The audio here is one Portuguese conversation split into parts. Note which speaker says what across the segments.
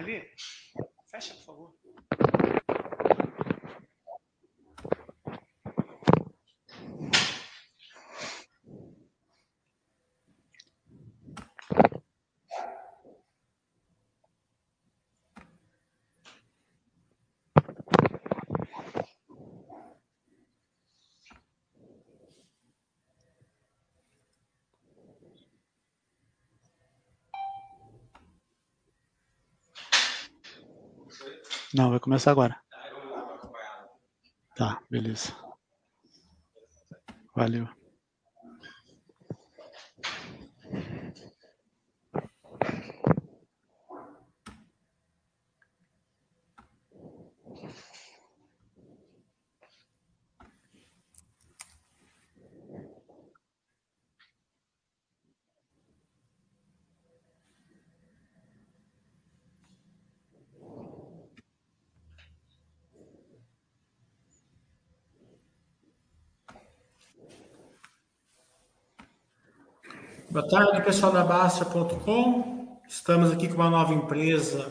Speaker 1: Ali, fecha, por favor.
Speaker 2: Não, vai começar agora. Tá, beleza. Valeu.
Speaker 1: Tarde, pessoal da Bastia.com. Estamos aqui com uma nova empresa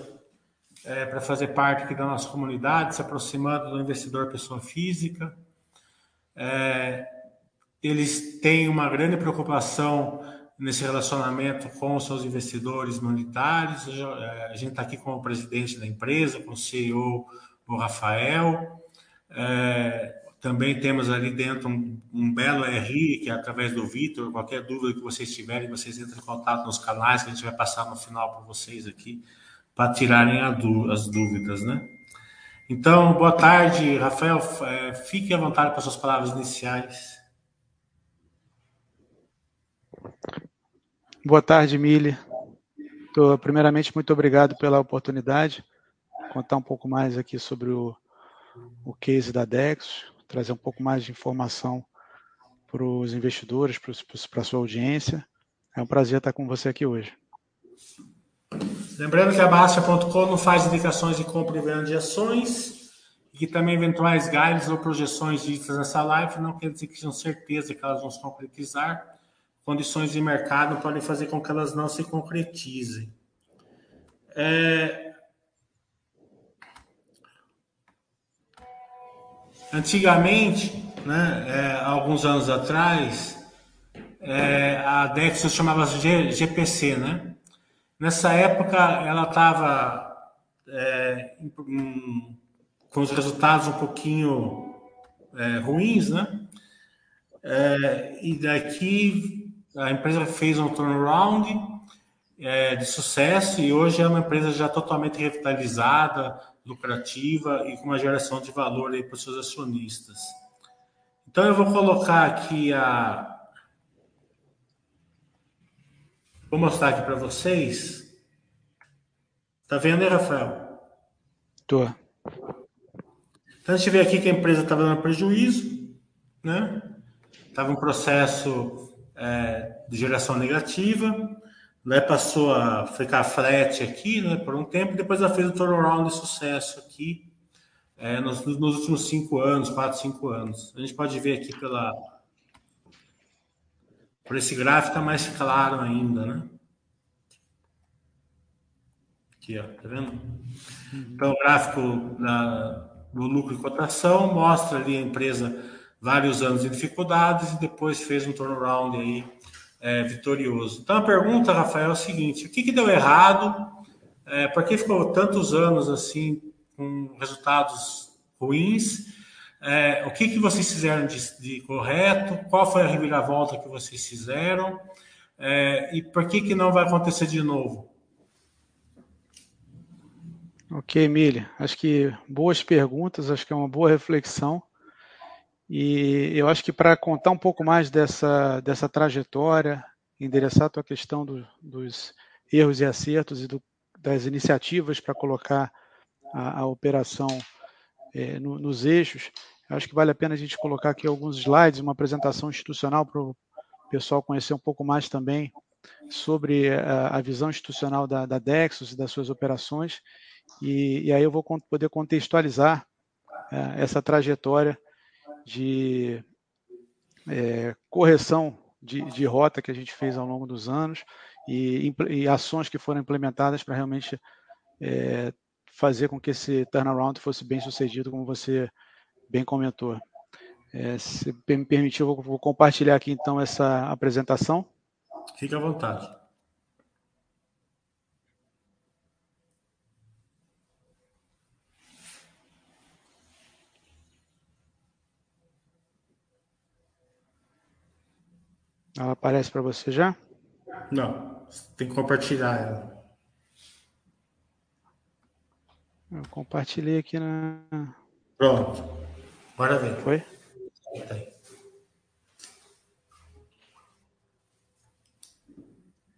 Speaker 1: é, para fazer parte aqui da nossa comunidade, se aproximando do investidor pessoa física. É, eles têm uma grande preocupação nesse relacionamento com os seus investidores minoritários. É, a gente está aqui com o presidente da empresa, com o CEO, o Rafael. É, também temos ali dentro um, um belo RI, que é através do Vitor. Qualquer dúvida que vocês tiverem, vocês entram em contato nos canais que a gente vai passar no final para vocês aqui, para tirarem as dúvidas, né? Então, boa tarde, Rafael. É, fique à vontade para suas palavras iniciais.
Speaker 2: Boa tarde, Mili. Primeiramente, muito obrigado pela oportunidade. Contar um pouco mais aqui sobre o, o case da Dex, trazer um pouco mais de informação para os investidores, para a sua audiência. É um prazer estar com você aqui hoje.
Speaker 1: Lembrando que a Bastia.com não faz indicações de compra e venda de ações e que também eventuais guides ou projeções ditas nessa live não quer dizer que tenham certeza que elas vão se concretizar. Condições de mercado podem fazer com que elas não se concretizem. É, Antigamente, né, é, alguns anos atrás, é, a Dexo chamava G, GPC, né? Nessa época, ela estava é, com os resultados um pouquinho é, ruins, né? É, e daqui a empresa fez um turnaround é, de sucesso e hoje é uma empresa já totalmente revitalizada, lucrativa e com uma geração de valor aí para os seus acionistas. Então eu vou colocar aqui a Vou mostrar aqui para vocês. Tá vendo aí, Rafael?
Speaker 2: Tô.
Speaker 1: Então a gente vê aqui que a empresa estava dando prejuízo, né? Estava um processo é, de geração negativa né, passou a ficar flat aqui né, por um tempo, depois ela fez um turnaround de sucesso aqui é, nos, nos, últimos cinco anos, quatro, cinco anos. A gente pode ver aqui pela por esse gráfico está mais claro ainda, né? Aqui, ó, tá vendo? Então, o gráfico da, do lucro e cotação mostra ali a empresa vários anos de dificuldades e depois fez um turnaround aí é, vitorioso. Então a pergunta, Rafael, é o seguinte: o que, que deu errado? É, por que ficou tantos anos assim com resultados ruins? É, o que, que vocês fizeram de, de, correto? Qual foi a reviravolta que vocês fizeram? É, e por que, que não vai acontecer de novo?
Speaker 2: Ok, Emília. Acho que boas perguntas, acho que é uma boa reflexão. E eu acho que para contar um pouco mais dessa, dessa trajetória, endereçar a tua questão do, dos erros e acertos e do, das iniciativas para colocar a, a operação é, no, nos eixos, acho que vale a pena a gente colocar aqui alguns slides, uma apresentação institucional para o pessoal conhecer um pouco mais também sobre a, a visão institucional da, da Dexus e das suas operações, e, e aí eu vou poder contextualizar é, essa trajetória de é, correção de, de, rota que a gente fez ao longo dos anos e, e ações que foram implementadas para realmente é, fazer com que esse turnaround fosse bem sucedido, como você bem comentou. É, se me permitir, eu vou compartilhar aqui então essa apresentação.
Speaker 1: Fique à vontade.
Speaker 2: Ela aparece para você já?
Speaker 1: Não, tem que compartilhar ela.
Speaker 2: Eu compartilhei aqui na.
Speaker 1: Pronto. Bora ver.
Speaker 2: Foi?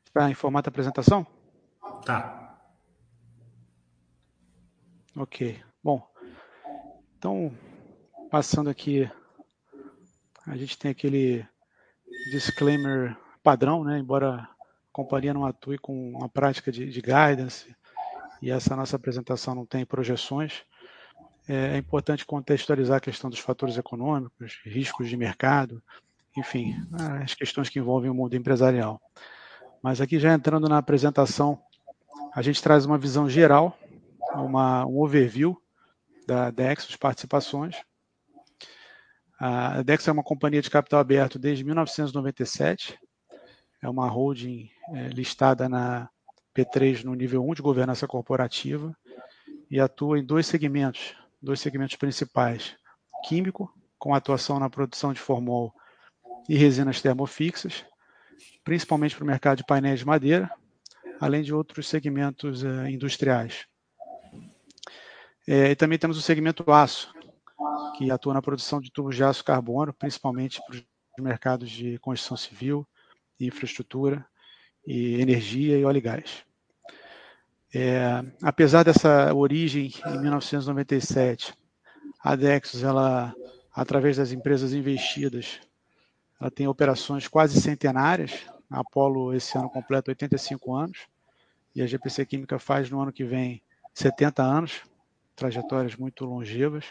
Speaker 2: Está em formato apresentação?
Speaker 1: Tá.
Speaker 2: Ok. Bom, então, passando aqui, a gente tem aquele disclaimer padrão, né? embora a companhia não atue com uma prática de, de guidance e essa nossa apresentação não tem projeções, é, é importante contextualizar a questão dos fatores econômicos, riscos de mercado, enfim, as questões que envolvem o mundo empresarial. Mas aqui já entrando na apresentação, a gente traz uma visão geral, uma, um overview da Dexos Participações, a Dex é uma companhia de capital aberto desde 1997. É uma holding é, listada na P3 no nível 1 de governança corporativa e atua em dois segmentos, dois segmentos principais: químico, com atuação na produção de formol e resinas termofixas, principalmente para o mercado de painéis de madeira, além de outros segmentos é, industriais. É, e também temos o segmento aço, que atua na produção de tubos de aço carbono, principalmente para os mercados de construção civil, infraestrutura, e energia e óleo e gás. É, apesar dessa origem em 1997, a Dexos, através das empresas investidas, ela tem operações quase centenárias. A Apollo esse ano completa 85 anos e a GPC Química faz no ano que vem 70 anos, trajetórias muito longevas.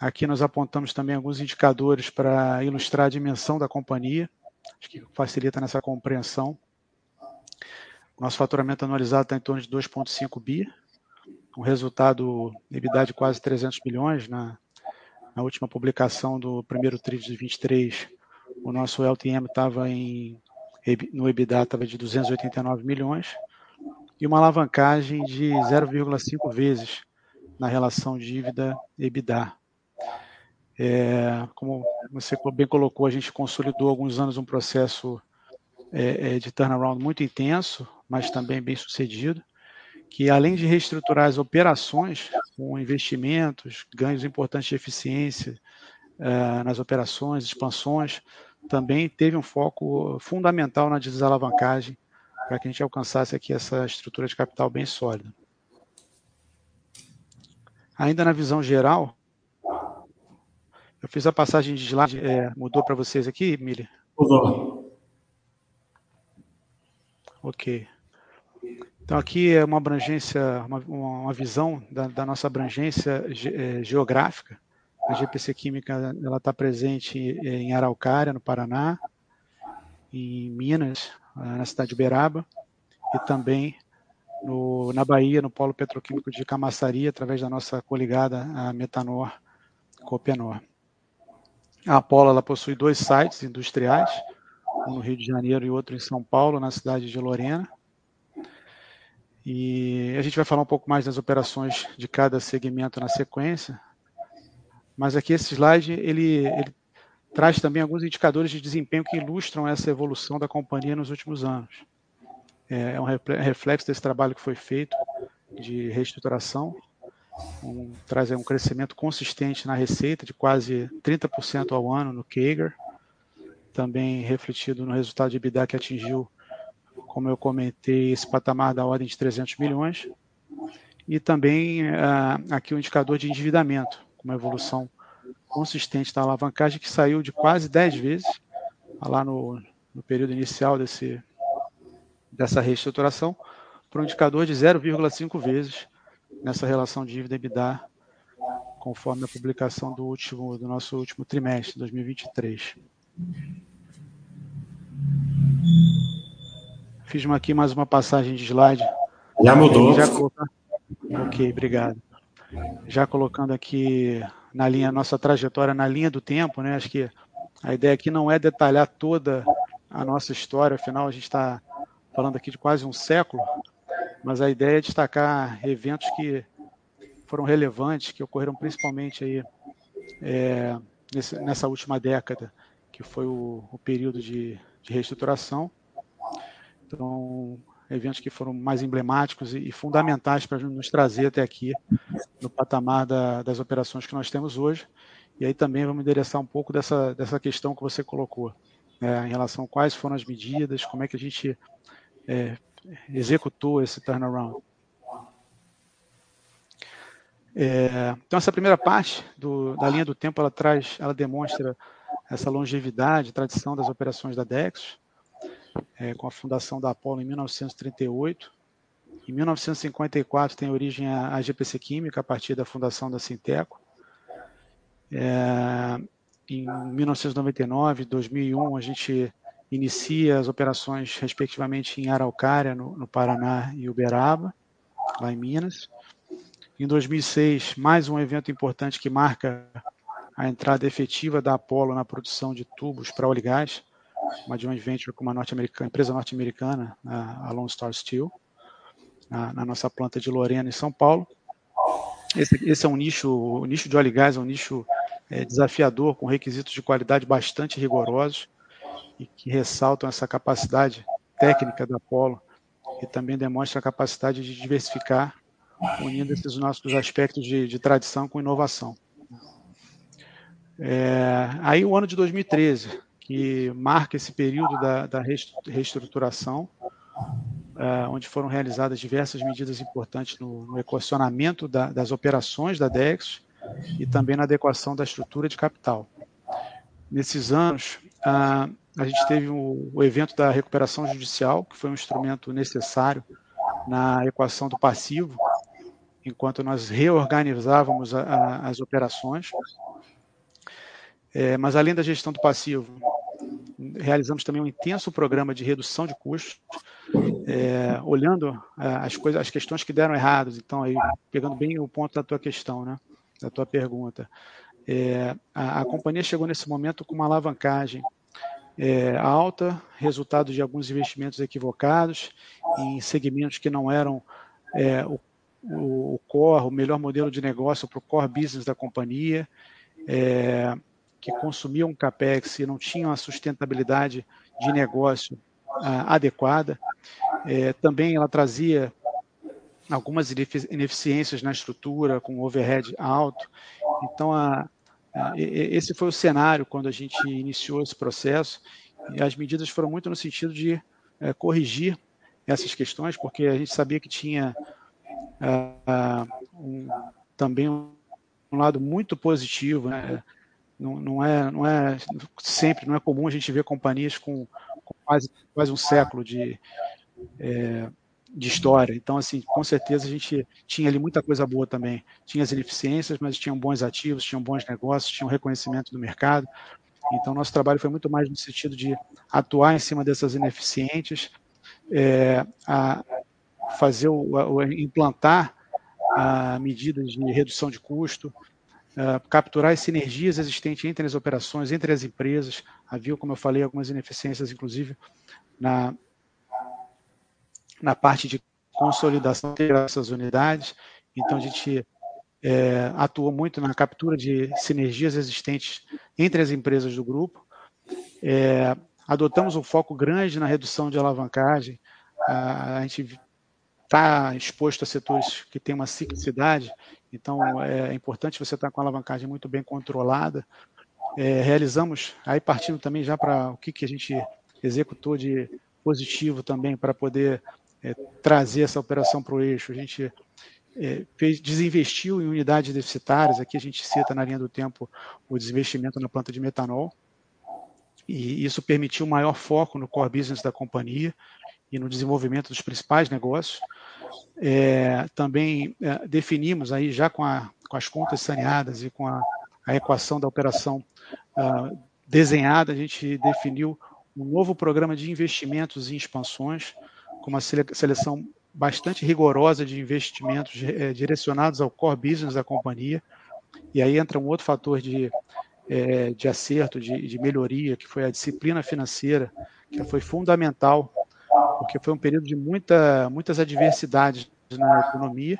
Speaker 2: Aqui nós apontamos também alguns indicadores para ilustrar a dimensão da companhia, acho que facilita nessa compreensão. Nosso faturamento anualizado está em torno de 2,5 bi, um resultado EBITDA de quase 300 milhões. Na, na última publicação do primeiro TRI de 23, o nosso LTM estava em no EBITDA estava de 289 milhões e uma alavancagem de 0,5 vezes na relação dívida EBITDA. É, como você bem colocou, a gente consolidou há alguns anos um processo é, é, de turnaround muito intenso, mas também bem sucedido, que além de reestruturar as operações com investimentos, ganhos importantes de eficiência é, nas operações, expansões, também teve um foco fundamental na desalavancagem para que a gente alcançasse aqui essa estrutura de capital bem sólida. Ainda na visão geral, eu fiz a passagem de slide, é, mudou para vocês aqui, Mili?
Speaker 1: Mudou.
Speaker 2: Ok. Então aqui é uma abrangência, uma, uma visão da, da, nossa abrangência ge, é, geográfica. A GPC Química ela está presente em Araucária, no Paraná, em Minas, na cidade de Uberaba, e também no, na Bahia, no Polo Petroquímico de Camaçari, através da nossa coligada, a Metanor Copenor. A Apollo ela possui dois sites industriais, um no Rio de Janeiro e outro em São Paulo, na cidade de Lorena. E a gente vai falar um pouco mais das operações de cada segmento na sequência. Mas aqui esse slide ele, ele traz também alguns indicadores de desempenho que ilustram essa evolução da companhia nos últimos anos. É, é um reflexo desse trabalho que foi feito de reestruturação um, traz um crescimento consistente na receita de quase 30% ao ano no CAGR, também refletido no resultado de EBITDA que atingiu, como eu comentei, esse patamar da ordem de 300 milhões, e também uh, aqui o indicador de endividamento, com uma evolução consistente da alavancagem que saiu de quase 10 vezes lá no, no período inicial desse, dessa reestruturação para um indicador de 0,5 vezes nessa relação dívida EBITDA, conforme a publicação do último do nosso último trimestre, 2023. Fiz aqui mais uma passagem de slide
Speaker 1: Já mudou. Já
Speaker 2: Ok, obrigado. Já colocando aqui na linha, nossa trajetória na linha do tempo, né? Acho que a ideia aqui não é detalhar toda a nossa história, afinal a gente está falando aqui de quase um século, mas a ideia é destacar eventos que foram relevantes, que ocorreram principalmente aí é, nesse, nessa última década, que foi o, o período de, de, reestruturação. Então, eventos que foram mais emblemáticos e, e fundamentais para nos trazer até aqui no patamar da, das operações que nós temos hoje. E aí também vamos endereçar um pouco dessa, dessa questão que você colocou, né, em relação a quais foram as medidas, como é que a gente é, executou esse turnaround. É, então essa primeira parte do, da linha do tempo ela traz, ela demonstra essa longevidade, tradição das operações da Dex, é, com a fundação da Apollo em 1938. Em 1954 tem origem a, a GPC Química a partir da fundação da Sinteco. É, em 1999, 2001 a gente inicia as operações respectivamente em Araucária, no, no Paraná, e Uberaba, lá em Minas. Em 2006, mais um evento importante que marca a entrada efetiva da Apollo na produção de tubos para óleo e gás, uma joint venture com uma norte empresa norte-americana, a Lone Star Steel, na, na, nossa planta de Lorena, em São Paulo. Esse, esse é um nicho, o nicho de óleo e gás é um nicho é, desafiador, com requisitos de qualidade bastante rigorosos e que ressaltam essa capacidade técnica da Apollo e também demonstra a capacidade de diversificar unindo esses nossos aspectos de, de tradição com inovação. É, aí o ano de 2013, que marca esse período da, da reestruturação, é, onde foram realizadas diversas medidas importantes no, no equacionamento da, das operações da DEX e também na adequação da estrutura de capital. Nesses anos, a, a gente teve o, o evento da recuperação judicial, que foi um instrumento necessário na equação do passivo, enquanto nós reorganizávamos a, a, as operações. É, mas além da gestão do passivo, realizamos também um intenso programa de redução de custos, é, olhando é, as coisas, as questões que deram errados. Então, aí pegando bem o ponto da tua questão, né, da tua pergunta, é, a, a, companhia chegou nesse momento com uma alavancagem é, alta, resultado de alguns investimentos equivocados em segmentos que não eram é, o o, core, o melhor modelo de negócio para o core business da companhia, é, que consumiam um capex e não tinham a sustentabilidade de negócio ah, adequada. É, também ela trazia algumas ineficiências na estrutura, com overhead alto. Então, a, a, esse foi o cenário quando a gente iniciou esse processo, e as medidas foram muito no sentido de é, corrigir essas questões, porque a gente sabia que tinha uh, um, também um, um, lado muito positivo, né? Não, não, é, não é sempre, não é comum a gente ver companhias com, com quase, quase um século de, é, de história. Então, assim, com certeza a gente tinha ali muita coisa boa também. Tinha as ineficiências, mas tinham bons ativos, tinham bons negócios, tinham reconhecimento do mercado. Então, nosso trabalho foi muito mais no sentido de atuar em cima dessas ineficientes, é, a, fazer o, o implantar a medidas de redução de custo, uh, capturar as sinergias existentes entre as operações, entre as empresas. Havia, como eu falei, algumas ineficiências, inclusive, na, na parte de consolidação dessas unidades. Então, a gente é, atuou muito na captura de sinergias existentes entre as empresas do grupo. É, adotamos um foco grande na redução de alavancagem. A, a gente está exposto a setores que têm uma ciclicidade, então é importante você estar com a alavancagem muito bem controlada. É, realizamos, aí partindo também já para o que, que a gente executou de positivo também para poder é, trazer essa operação para o eixo. A gente é, fez, desinvestiu em unidades deficitárias, aqui a gente cita na linha do tempo o desinvestimento na planta de metanol, e isso permitiu maior foco no core business da companhia, e no desenvolvimento dos principais negócios. É, também é, definimos aí já com, a, com, as contas saneadas e com a, a equação da operação uh, desenhada, a gente definiu um novo programa de investimentos e expansões com uma seleção bastante rigorosa de investimentos é, direcionados ao core business da companhia. E aí entra um outro fator de, é, de acerto, de, de melhoria, que foi a disciplina financeira, que foi fundamental, porque foi um período de muita, muitas adversidades na economia,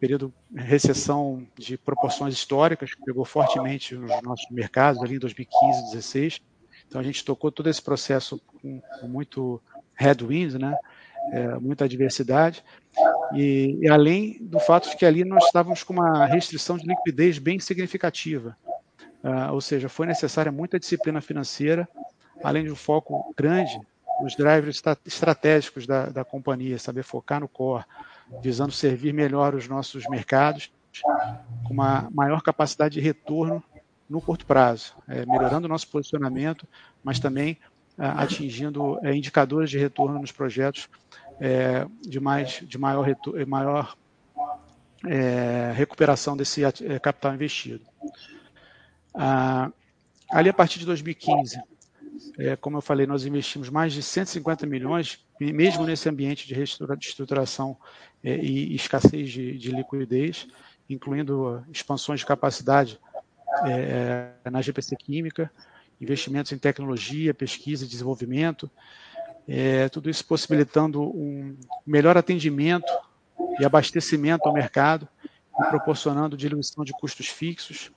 Speaker 2: período de recessão de proporções históricas, que pegou fortemente nos nossos mercados ali em 2015, 2016. Então a gente tocou todo esse processo com, com muito headwinds, né? É, muita adversidade, e, e, além do fato de que ali nós estávamos com uma restrição de liquidez bem significativa, uh, ou seja, foi necessária muita disciplina financeira, além de um foco grande nos drivers estratégicos da, da companhia, saber focar no core, visando servir melhor os nossos mercados, com uma maior capacidade de retorno no curto prazo, é, melhorando o nosso posicionamento, mas também atingindo é, indicadores de retorno nos projetos é, de, mais, de maior, retorno, maior é, recuperação desse é, capital investido. Ah, ali, a partir de 2015, é, como eu falei, nós investimos mais de 150 milhões, mesmo nesse ambiente de reestruturação é, e escassez de, de, liquidez, incluindo expansões de capacidade é, é na GPC Química, investimentos em tecnologia, pesquisa e desenvolvimento, é, tudo isso possibilitando um melhor atendimento e abastecimento ao mercado e proporcionando diluição de custos fixos,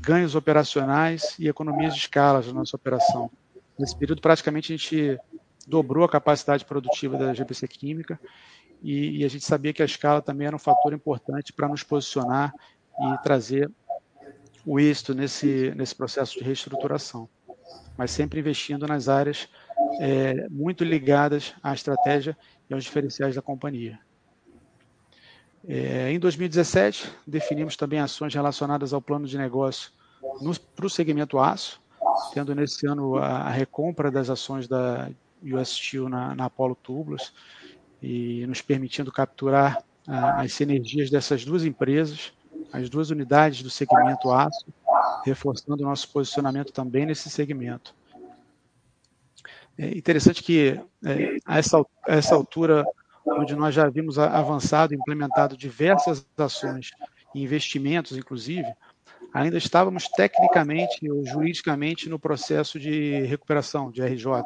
Speaker 2: ganhos operacionais e economias de escala na nossa operação. Nesse período, praticamente, a gente dobrou a capacidade produtiva da GPC Química e, e a gente sabia que a escala também era um fator importante para nos posicionar e trazer o êxito nesse, nesse processo de reestruturação, mas sempre investindo nas áreas é, muito ligadas à estratégia e aos diferenciais da companhia. É, em 2017, definimos também ações relacionadas ao plano de negócio para o segmento aço, tendo nesse ano a, a recompra das ações da US Steel na, na Apollo Tubulars e nos permitindo capturar a, as sinergias dessas duas empresas, as duas unidades do segmento aço, reforçando o nosso posicionamento também nesse segmento. É interessante que é, a, essa, a essa altura, onde nós já havíamos avançado, implementado diversas ações e investimentos, inclusive, ainda estávamos tecnicamente ou juridicamente no processo de recuperação de RJ.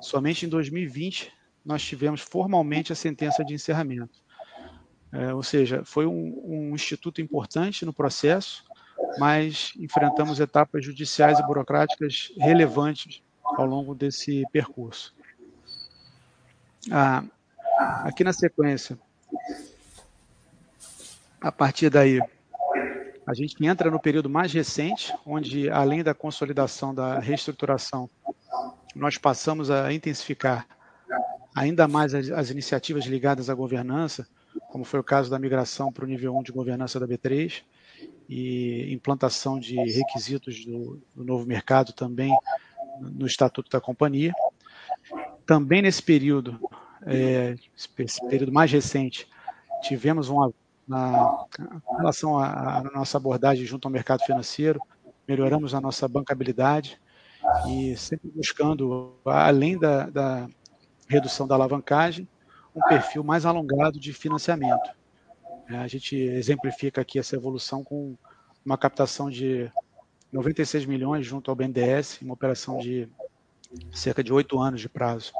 Speaker 2: Somente em 2020 nós tivemos formalmente a sentença de encerramento. É, ou seja, foi um, um, instituto importante no processo, mas enfrentamos etapas judiciais e burocráticas relevantes ao longo desse percurso. Ah, aqui na sequência, a partir daí, a gente entra no período mais recente, onde, além da consolidação da reestruturação, nós passamos a intensificar ainda mais as, as iniciativas ligadas à governança, como foi o caso da migração para o nível 1 de governança da B3 e implantação de requisitos do, do novo mercado também no estatuto da companhia. Também nesse período, é, esse período mais recente, tivemos uma na relação à nossa abordagem junto ao mercado financeiro, melhoramos a nossa bancabilidade e sempre buscando, além da, da redução da alavancagem, um perfil mais alongado de financiamento. É, a gente exemplifica aqui essa evolução com uma captação de 96 milhões junto ao BNDES, uma operação de cerca de oito anos de prazo.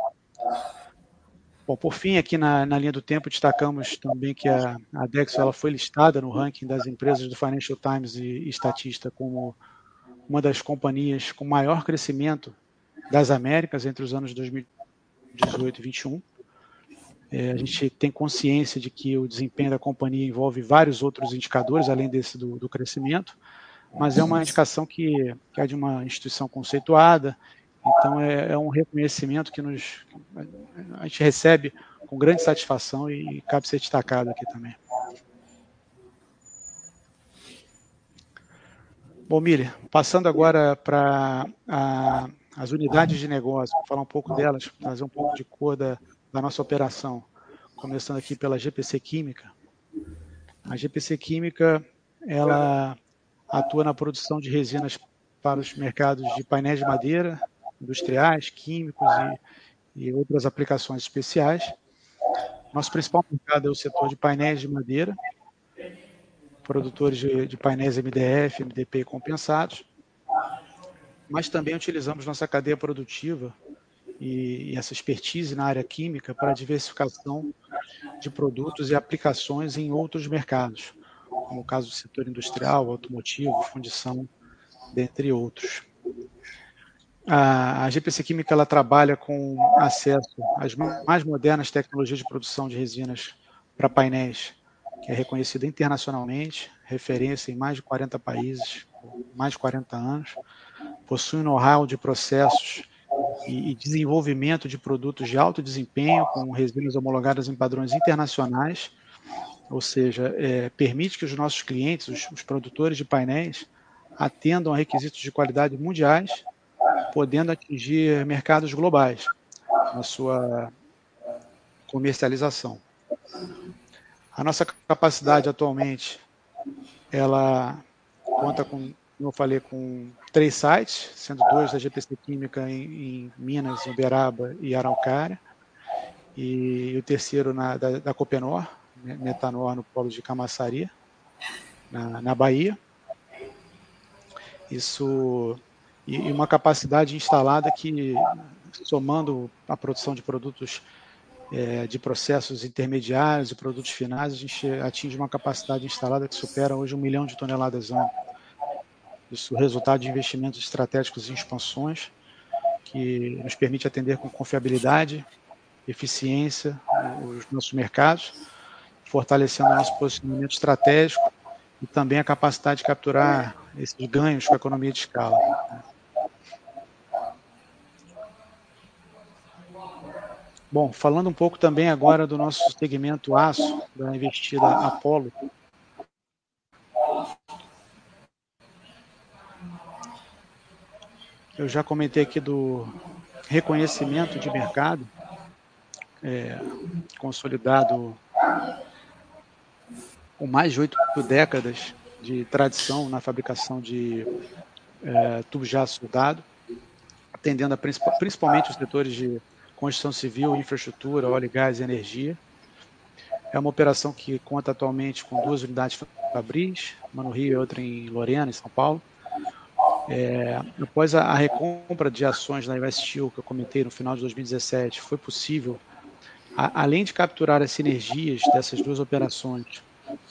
Speaker 2: Bom, por fim, aqui na, na linha do tempo, destacamos também que a, a Dexo ela foi listada no ranking das empresas do Financial Times e, e Statista como uma das companhias com maior crescimento das Américas entre os anos 2018 e 2021. É, a gente tem consciência de que o desempenho da companhia envolve vários outros indicadores, além desse do, do crescimento, mas é uma indicação que, que é de uma instituição conceituada então é, é, um reconhecimento que nos, a gente recebe com grande satisfação e cabe ser destacado aqui também. Bom, Mili, passando agora para as unidades de negócio, falar um pouco delas, trazer um pouco de cor da, da nossa operação. Começando aqui pela GPC Química. A GPC Química, ela atua na produção de resinas para os mercados de painéis de madeira, industriais, químicos e outras aplicações especiais. Nosso principal mercado é o setor de painéis de madeira, produtores de, de painéis MDF, MDP compensados, mas também utilizamos nossa cadeia produtiva e, e essa expertise na área química para diversificação de produtos e aplicações em outros mercados, como o caso do setor industrial, automotivo, fundição, dentre outros. A, a GPC Química ela trabalha com acesso às mais modernas tecnologias de produção de resinas para painéis, que é reconhecida internacionalmente, referência em mais de 40 países, mais de 40 anos, possui know-how de processos e, desenvolvimento de produtos de alto desempenho com resinas homologadas em padrões internacionais, ou seja, é, permite que os nossos clientes, os, os produtores de painéis, atendam a requisitos de qualidade mundiais, podendo atingir mercados globais na sua comercialização. A nossa capacidade atualmente, ela conta com, como eu falei, com três sites, sendo dois da GPC Química em, em Minas, Uberaba e Araucária, e o terceiro na, da, da Copenor, Metanor, no polo de Camaçaria, na, na Bahia. Isso e, e uma capacidade instalada que, somando a produção de produtos é, de processos intermediários e produtos finais, a gente atinge uma capacidade instalada que supera hoje um milhão de toneladas ano. Isso é resultado de investimentos estratégicos em expansões, que nos permite atender com confiabilidade, eficiência os nossos mercados, fortalecendo o nosso posicionamento estratégico e também a capacidade de capturar esses ganhos com a economia de escala. Bom, falando um pouco também agora do nosso segmento aço, da investida Apollo. Eu já comentei aqui do reconhecimento de mercado, é, consolidado com mais de oito décadas de tradição na fabricação de é, tubos de aço soldado, atendendo a, principalmente os setores de construção civil, infraestrutura, óleo, gás e energia. É uma operação que conta atualmente com duas unidades fabris, uma no Rio e outra em Lorena, em São Paulo. É, após a, a, recompra de ações US Steel, que eu comentei no final de 2017, foi possível, a, além de capturar as sinergias dessas duas operações,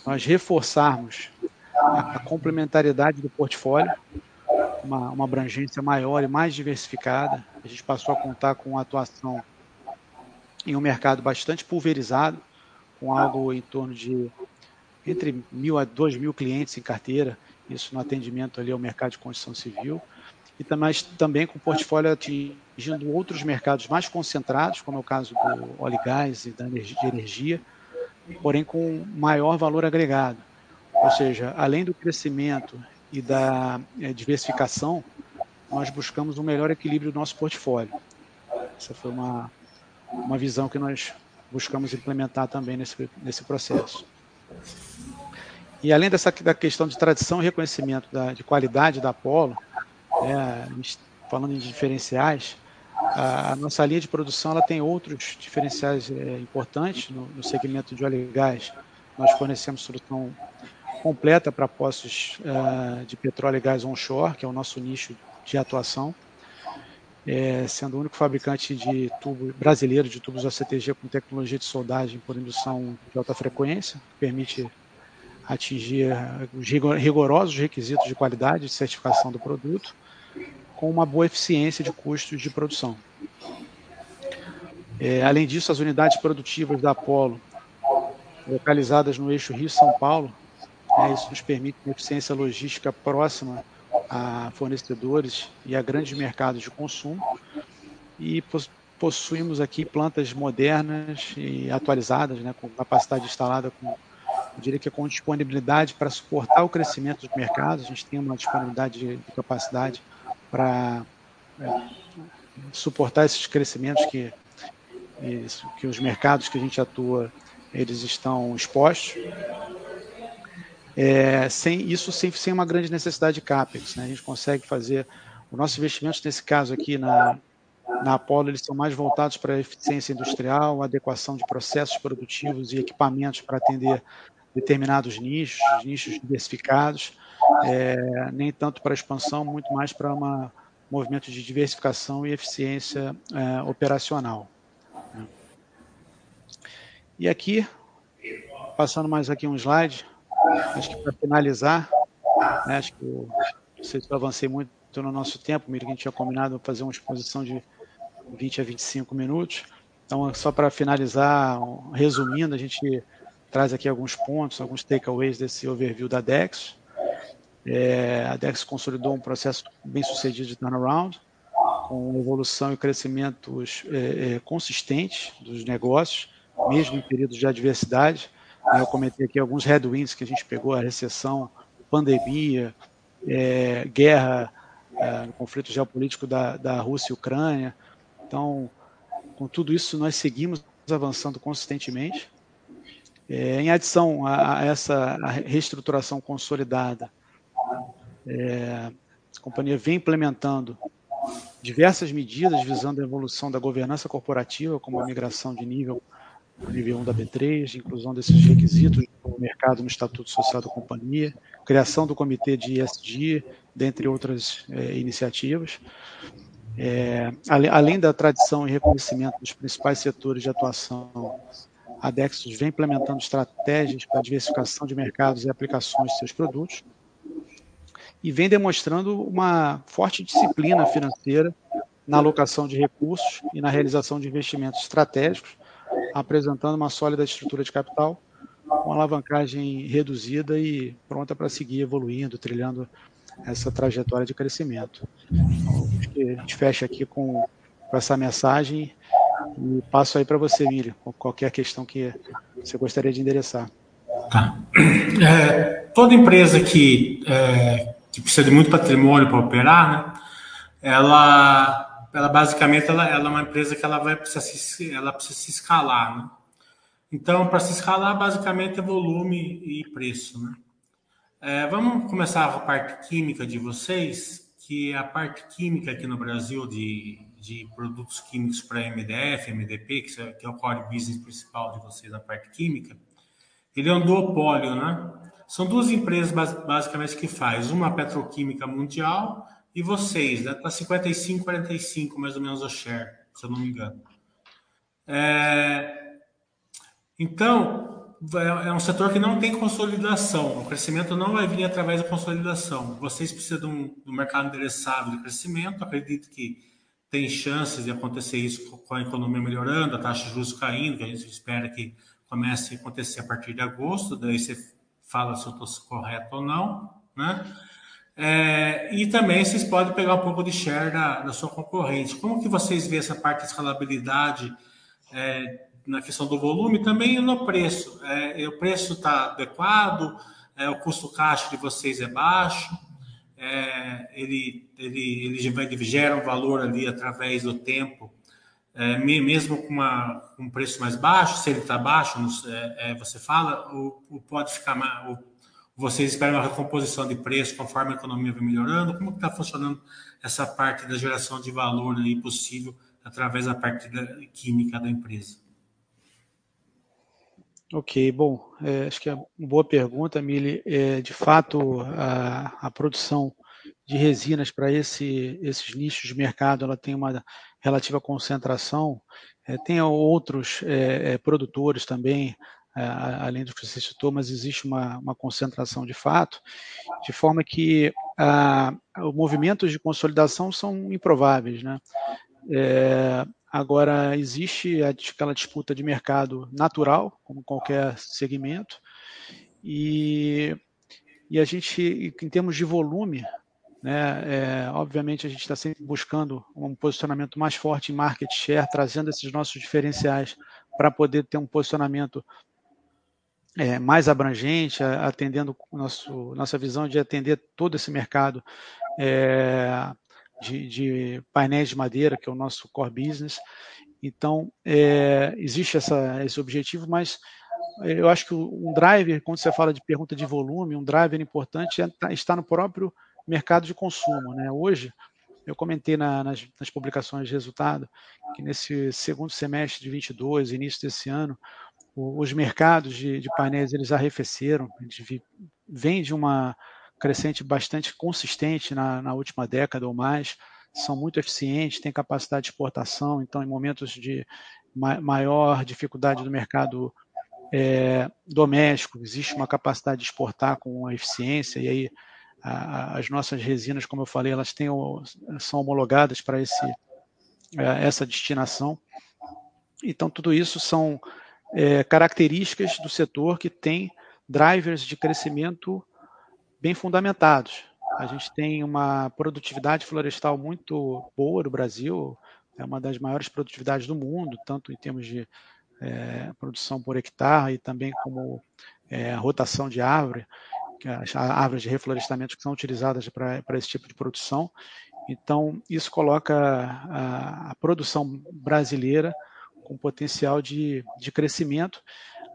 Speaker 2: nós reforçarmos a, a complementariedade do portfólio, uma, uma abrangência maior e mais diversificada. A gente passou a contar com atuação em um mercado bastante pulverizado, com algo em torno de entre mil a dois mil clientes em carteira, isso no atendimento ali ao mercado de construção civil, e também, com portfólio atingindo outros mercados mais concentrados, como é o caso do óleo e gás e da energia, de energia, porém com maior valor agregado. Ou seja, além do crescimento e da é, diversificação, nós buscamos um melhor equilíbrio do nosso portfólio. Essa foi uma, uma visão que nós buscamos implementar também nesse, nesse processo. E além dessa da questão de tradição e reconhecimento da, de qualidade da Apollo, é, falando em diferenciais, a, a, nossa linha de produção ela tem outros diferenciais é, importantes no, no segmento de óleo e gás. Nós fornecemos solução completa para postos uh, de petróleo e gás onshore, que é o nosso nicho de atuação, é, sendo o único fabricante de tubo brasileiro de tubos ACTG com tecnologia de soldagem por indução de alta frequência, que permite atingir os rigorosos requisitos de qualidade e certificação do produto, com uma boa eficiência de custos de produção. É, além disso, as unidades produtivas da Apollo, localizadas no eixo Rio-São Paulo, né, isso nos permite uma eficiência logística próxima a fornecedores e a grandes mercados de consumo. E possuímos aqui plantas modernas e atualizadas, né, com capacidade instalada, com, eu diria que com disponibilidade para suportar o crescimento dos mercados. A gente tem uma disponibilidade de, de capacidade para é, suportar esses crescimentos que, que os mercados que a gente atua eles estão expostos é, sem isso sem, sem uma grande necessidade de CAPEX. Né? A gente consegue fazer os nossos investimentos, nesse caso aqui, na, Na Apollo, eles são mais voltados para a eficiência industrial, adequação de processos produtivos e equipamentos para atender determinados nichos, nichos diversificados, é, nem tanto para expansão, muito mais para um movimento de diversificação e eficiência é, operacional. E aqui, passando mais aqui um slide, acho que para finalizar, né, acho que eu, não sei se eu avancei muito no nosso tempo, Miriam, a gente tinha combinado fazer uma exposição de 20 a 25 minutos. Então, só para finalizar, resumindo, a gente traz aqui alguns pontos, alguns takeaways desse overview da DEX. É, a DEX consolidou um processo bem sucedido de turnaround, com evolução e crescimentos é, é, consistentes dos negócios, mesmo em períodos de adversidade. Eu comentei aqui alguns headwinds que a gente pegou, a recessão, pandemia, é, guerra, é, conflito geopolítico da, da Rússia e Ucrânia. Então, com tudo isso, nós seguimos avançando consistentemente. É, em adição a, a essa reestruturação consolidada, é, a companhia vem implementando diversas medidas visando a evolução da governança corporativa, como a migração de nível nível 1 da B3, inclusão desses requisitos no mercado no Estatuto Social da Companhia, criação do Comitê de ESG, dentre outras é, iniciativas. É, além da tradição e reconhecimento dos principais setores de atuação, a Dexus vem implementando estratégias para diversificação de mercados e aplicações de seus produtos e vem demonstrando uma forte disciplina financeira na alocação de recursos e na realização de investimentos estratégicos, apresentando uma sólida estrutura de capital, com alavancagem reduzida e pronta para seguir evoluindo, trilhando essa trajetória de crescimento. Então, a gente fecha aqui com, com essa mensagem e passo aí para você, Miriam, qualquer questão que você gostaria de endereçar.
Speaker 1: Tá. É, toda empresa que, é, que precisa de muito patrimônio para operar, né, ela, ela basicamente ela, ela, é uma empresa que ela vai precisar se, ela precisa se escalar. Né? Então, para se escalar, basicamente é volume e preço. Né? É, vamos começar a parte química de vocês, que é a parte química aqui no Brasil de, de produtos químicos para MDF, MDP, que, é, que é o core business principal de vocês na parte química, ele é um duopólio, né? São duas empresas basicamente que faz, uma petroquímica mundial e vocês, né? Tá 55, 45 mais ou menos o share, se eu não me engano. É, então, é, é um setor que não tem consolidação. O crescimento não vai vir através da consolidação. Vocês precisam de um, de um mercado endereçado de crescimento. Acredito que tem chances de acontecer isso com a economia melhorando, a taxa de juros caindo, que a gente espera que comece a acontecer a partir de agosto. Daí você fala se eu estou correto ou não, né? É, e também vocês podem pegar um pouco de share da, da sua concorrente. Como que vocês veem essa parte de escalabilidade é, na questão do volume também no preço. É, o preço está adequado, é, o custo caixa de vocês é baixo, é, ele, ele, ele gera um valor ali através do tempo, é, mesmo com, uma, um preço mais baixo, se ele está baixo, você fala, ou, ou pode ficar mais. Vocês esperam uma recomposição de preço conforme a economia vai melhorando? Como está funcionando essa parte da geração de valor ali possível através da parte da química da empresa?
Speaker 2: Ok, bom, é, acho que é uma boa pergunta, Mili. É, de fato, a, a produção de resinas para esse, esses nichos de mercado ela tem uma relativa concentração. É, tem outros é, é produtores também, além dos que você citou, mas existe uma, uma concentração de fato, de forma que os movimentos de consolidação são improváveis. Né? É, Agora, existe aquela disputa de mercado natural, como qualquer segmento, e, e a gente, em termos de volume, né, é, obviamente a gente está sempre buscando um posicionamento mais forte em market share, trazendo esses nossos diferenciais para poder ter um posicionamento é, mais abrangente, atendendo nosso, nossa visão de atender todo esse mercado é, de, de, painéis de madeira, que é o nosso core business. Então, é, existe essa, esse objetivo, mas eu acho que um driver, quando você fala de pergunta de volume, um driver importante é, tá, está no próprio mercado de consumo. Né? Hoje, eu comentei na, nas, nas, publicações de resultado que nesse segundo semestre de 22, início desse ano, os mercados de, de, painéis eles arrefeceram, vem de uma crescente bastante consistente na, na última década ou mais, são muito eficientes, têm capacidade de exportação, então em momentos de ma maior dificuldade do mercado é, doméstico, existe uma capacidade de exportar com eficiência, e aí a, as nossas resinas, como eu falei, elas têm, são homologadas para esse, é, essa destinação. Então, tudo isso são é, características do setor que tem drivers de crescimento bem fundamentados. A gente tem uma produtividade florestal muito boa no Brasil, é uma das maiores produtividades do mundo, tanto em termos de é, produção por hectare e também como é, rotação de árvore, as árvores de reflorestamento que são utilizadas para esse tipo de produção. Então, isso coloca a, a produção brasileira com potencial de, de crescimento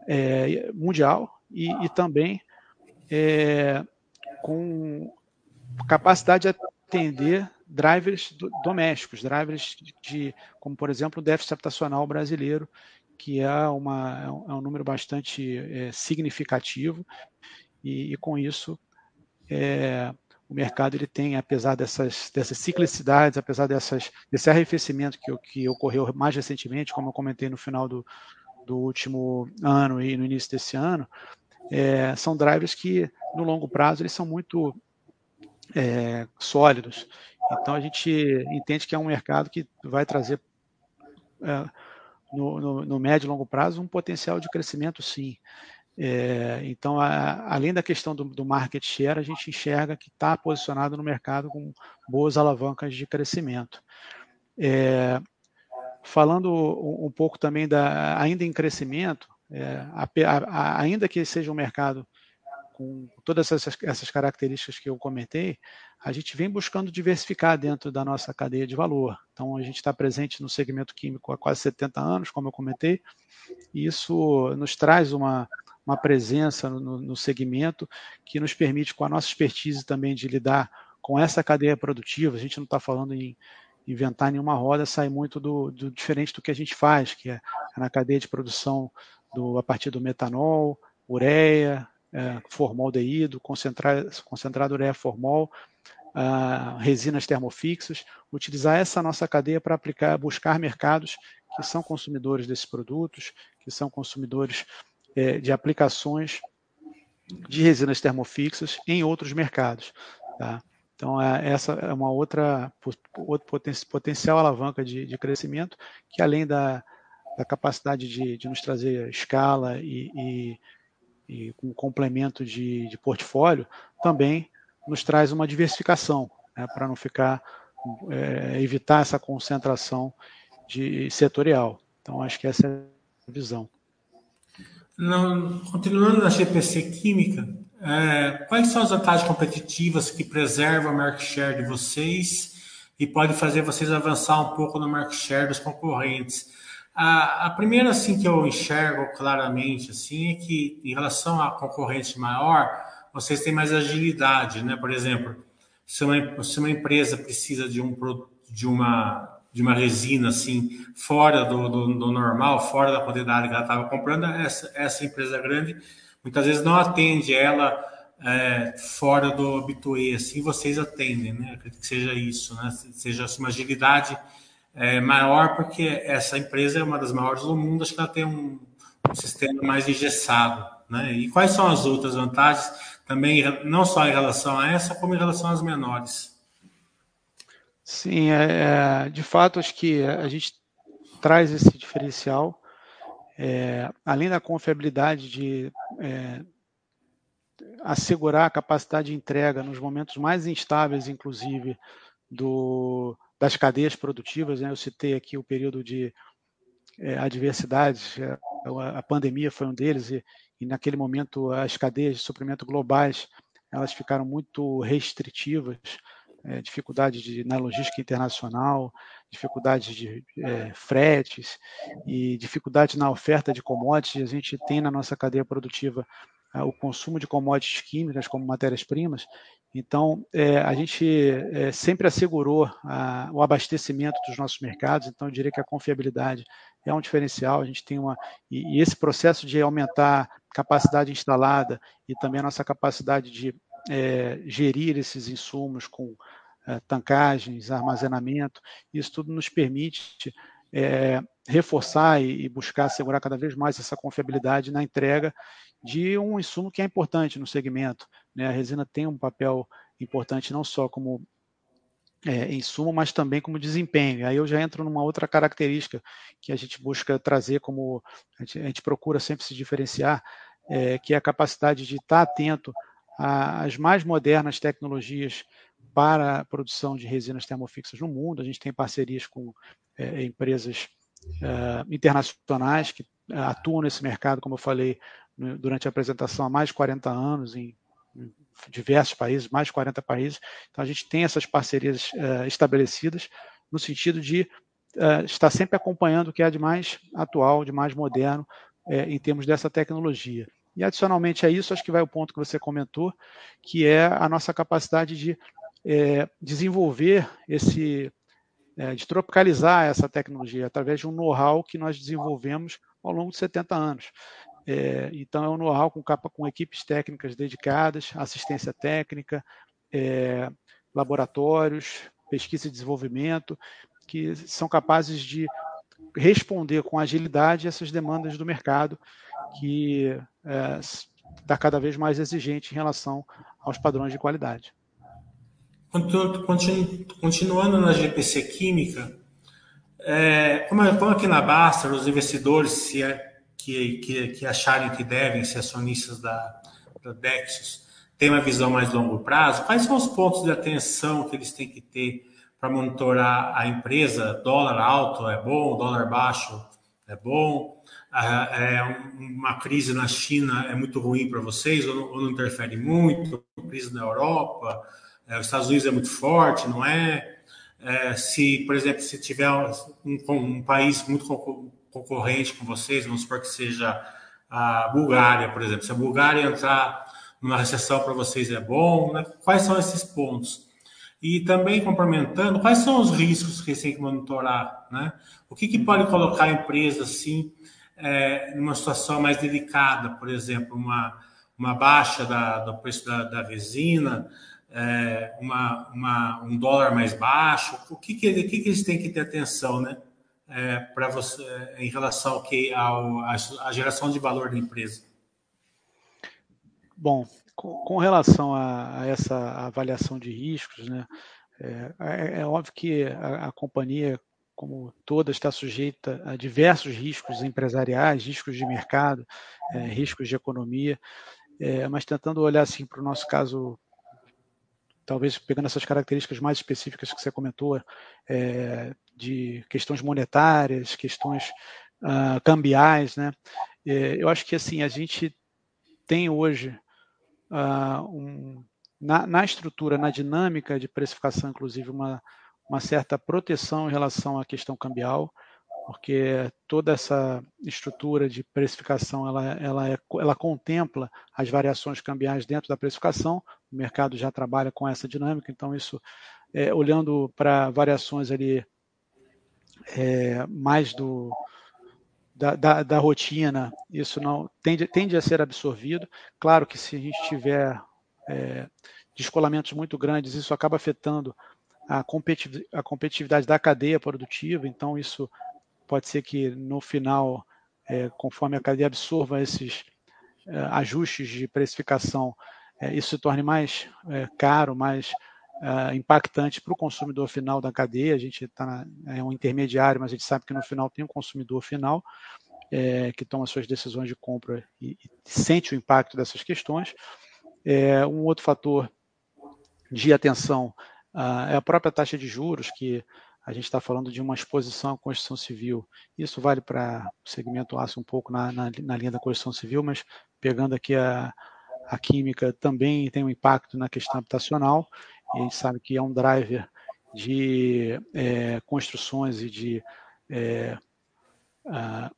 Speaker 2: é, mundial e, e também é, com capacidade de atender drivers do, domésticos, drivers de, como por exemplo o déficit habitacional brasileiro, que é, uma, é um número bastante é, significativo e, e, com isso é, o mercado ele tem, apesar dessas, dessas ciclicidades, apesar dessas, desse arrefecimento que, que ocorreu mais recentemente, como eu comentei no final do, do último ano e no início desse ano, é, são drivers que no longo prazo eles são muito é, sólidos. Então a gente entende que é um mercado que vai trazer é, no, no, no, médio e longo prazo um potencial de crescimento, sim. É, então, a, além da questão do, do, market share, a gente enxerga que está posicionado no mercado com boas alavancas de crescimento. É, falando um, um, pouco também da ainda em crescimento, é, a, a, ainda que seja um mercado com todas essas, essas características que eu comentei, a gente vem buscando diversificar dentro da nossa cadeia de valor. Então, a gente está presente no segmento químico há quase 70 anos, como eu comentei, e isso nos traz uma, uma presença no, no segmento que nos permite, com a nossa expertise também de lidar com essa cadeia produtiva, a gente não está falando em inventar nenhuma roda, sai muito do, do, diferente do que a gente faz, que é na cadeia de produção do, a partir do metanol, ureia, é, formaldeído, concentrado, concentrado ureia formol, uh, resinas termofixas, utilizar essa nossa cadeia para aplicar, buscar mercados que são consumidores desses produtos, que são consumidores é, de aplicações de resinas termofixas em outros mercados. Tá? Então, é, essa é uma outra, outra potencial alavanca de, de crescimento, que além da, da capacidade de, de, nos trazer escala e, e e com complemento de, de portfólio, também nos traz uma diversificação, né, para não ficar, é, evitar essa concentração de setorial. Então, acho que essa é a visão.
Speaker 1: Continuando na GPC Química, é, quais são as vantagens competitivas que preservam o market share de vocês e pode fazer vocês avançar um pouco no market share dos concorrentes? A, a, primeira assim que eu enxergo claramente assim é que em relação à concorrente maior, vocês têm mais agilidade, né? Por exemplo, se uma, se uma empresa precisa de um de uma de uma resina assim fora do, do, do normal, fora da quantidade que ela estava comprando, essa, essa empresa grande muitas vezes não atende ela é, fora do habitué, assim vocês atendem, né? Acredito que seja isso, né? Seja assim, uma agilidade é, maior porque essa empresa é uma das maiores do mundo, acho que ela tem um, um sistema mais engessado. Né? E quais são as outras vantagens, também não só em relação a essa, como em relação às menores?
Speaker 2: Sim, é, é de fato, acho que a gente traz esse diferencial, é, além da confiabilidade de é, assegurar a capacidade de entrega nos momentos mais instáveis, inclusive, do, das cadeias produtivas. Né? Eu citei aqui o período de é, adversidades, é, a, a, pandemia foi um deles, e, e, naquele momento as cadeias de suprimento globais elas ficaram muito restritivas, é, dificuldade de, na logística internacional, dificuldades de é, fretes e dificuldade na oferta de commodities. A gente tem na nossa cadeia produtiva o consumo de commodities químicas como matérias-primas, Então, é, a gente é, sempre assegurou a, o abastecimento dos nossos mercados, então eu diria que a confiabilidade é um diferencial. A gente tem uma. E, e esse processo de aumentar capacidade instalada e também a nossa capacidade de é, gerir esses insumos com é, tancagens, armazenamento, isso tudo nos permite é, reforçar e, e buscar assegurar cada vez mais essa confiabilidade na entrega de um insumo que é importante no segmento. Né? A resina tem um papel importante não só como é, insumo, mas também como desempenho. Aí eu já entro numa outra característica que a gente busca trazer como a gente, a gente procura sempre se diferenciar, é, que é a capacidade de estar atento às mais modernas tecnologias para a produção de resinas termofixas no mundo. A gente tem parcerias com é, empresas é, internacionais que é, atuam nesse mercado, como eu falei durante a apresentação, há mais de 40 anos, em diversos países, mais de 40 países. Então, a gente tem essas parcerias uh, estabelecidas no sentido de uh, estar sempre acompanhando o que é de mais atual, de mais moderno uh, em termos dessa tecnologia. E, adicionalmente a isso, acho que vai o ponto que você comentou, que é a nossa capacidade de desenvolver esse, de tropicalizar essa tecnologia através de um know-how que nós desenvolvemos ao longo de 70 anos. É, então, é um know-how com, com, equipes técnicas dedicadas, assistência técnica, é, laboratórios, pesquisa e desenvolvimento, que são capazes de responder com agilidade essas demandas do mercado, que está é, cada vez mais exigente em relação aos padrões de qualidade.
Speaker 1: Continuando na GPC Química, é, como, aqui na Basta, os investidores se é que, que, que acharem que devem ser acionistas da, da Dexus têm uma visão mais longo prazo, quais são os pontos de atenção que eles têm que ter para monitorar a empresa? Dólar alto é bom, dólar baixo é bom? É, uma crise na China é muito ruim para vocês ou não, ou não, interfere muito? Crise na Europa, é, os Estados Unidos é muito forte, não é? é se, por exemplo, se tiver um, um país muito concorrente com vocês, vamos supor que seja a Bulgária, por exemplo. Se a Bulgária entrar numa recessão para vocês é bom, né? quais são esses pontos? E também complementando, quais são os riscos que vocês têm que monitorar? Né? O que, que pode colocar a empresa assim é, numa situação mais delicada, por exemplo, uma, uma baixa da, do preço da, da resina, é, uma, uma, um dólar mais baixo, o que, que, que, que eles têm que ter atenção, né? é, para você em relação ao que ao, a, geração de valor da empresa?
Speaker 2: Bom, com, com relação a, a, essa avaliação de riscos, né, é, é, é óbvio que a, a, companhia, como toda, está sujeita a diversos riscos empresariais, riscos de mercado, é, riscos de economia, é, mas tentando olhar assim para o nosso caso talvez pegando essas características mais específicas que você comentou, é, de questões monetárias, questões uh, cambiais, né? É, eu acho que assim a gente tem hoje uh, um, na, na, estrutura, na dinâmica de precificação, inclusive uma, uma certa proteção em relação à questão cambial, porque toda essa estrutura de precificação ela, ela, é, ela contempla as variações cambiais dentro da precificação. O mercado já trabalha com essa dinâmica, então isso, é, olhando para variações ali é, mais do, da, da, da, rotina, isso não tende, tende a ser absorvido. Claro que se a gente tiver é, descolamentos muito grandes, isso acaba afetando a, competitiv a competitividade da cadeia produtiva, então isso pode ser que no final, é, conforme a cadeia absorva esses é, ajustes de precificação, é, isso se torne mais é, caro, mais uh, impactante para o consumidor final da cadeia. A gente tá, é um intermediário, mas a gente sabe que no final tem um consumidor final é, que toma suas decisões de compra e, e sente o impacto dessas questões. É, um outro fator de atenção uh, é a própria taxa de juros, que a gente está falando de uma exposição à Constituição Civil. Isso vale para o segmento aço um pouco na, na, na linha da Constituição Civil, mas pegando aqui a, a química também tem um impacto na questão habitacional a gente sabe que é um driver de é, construções e de é, a,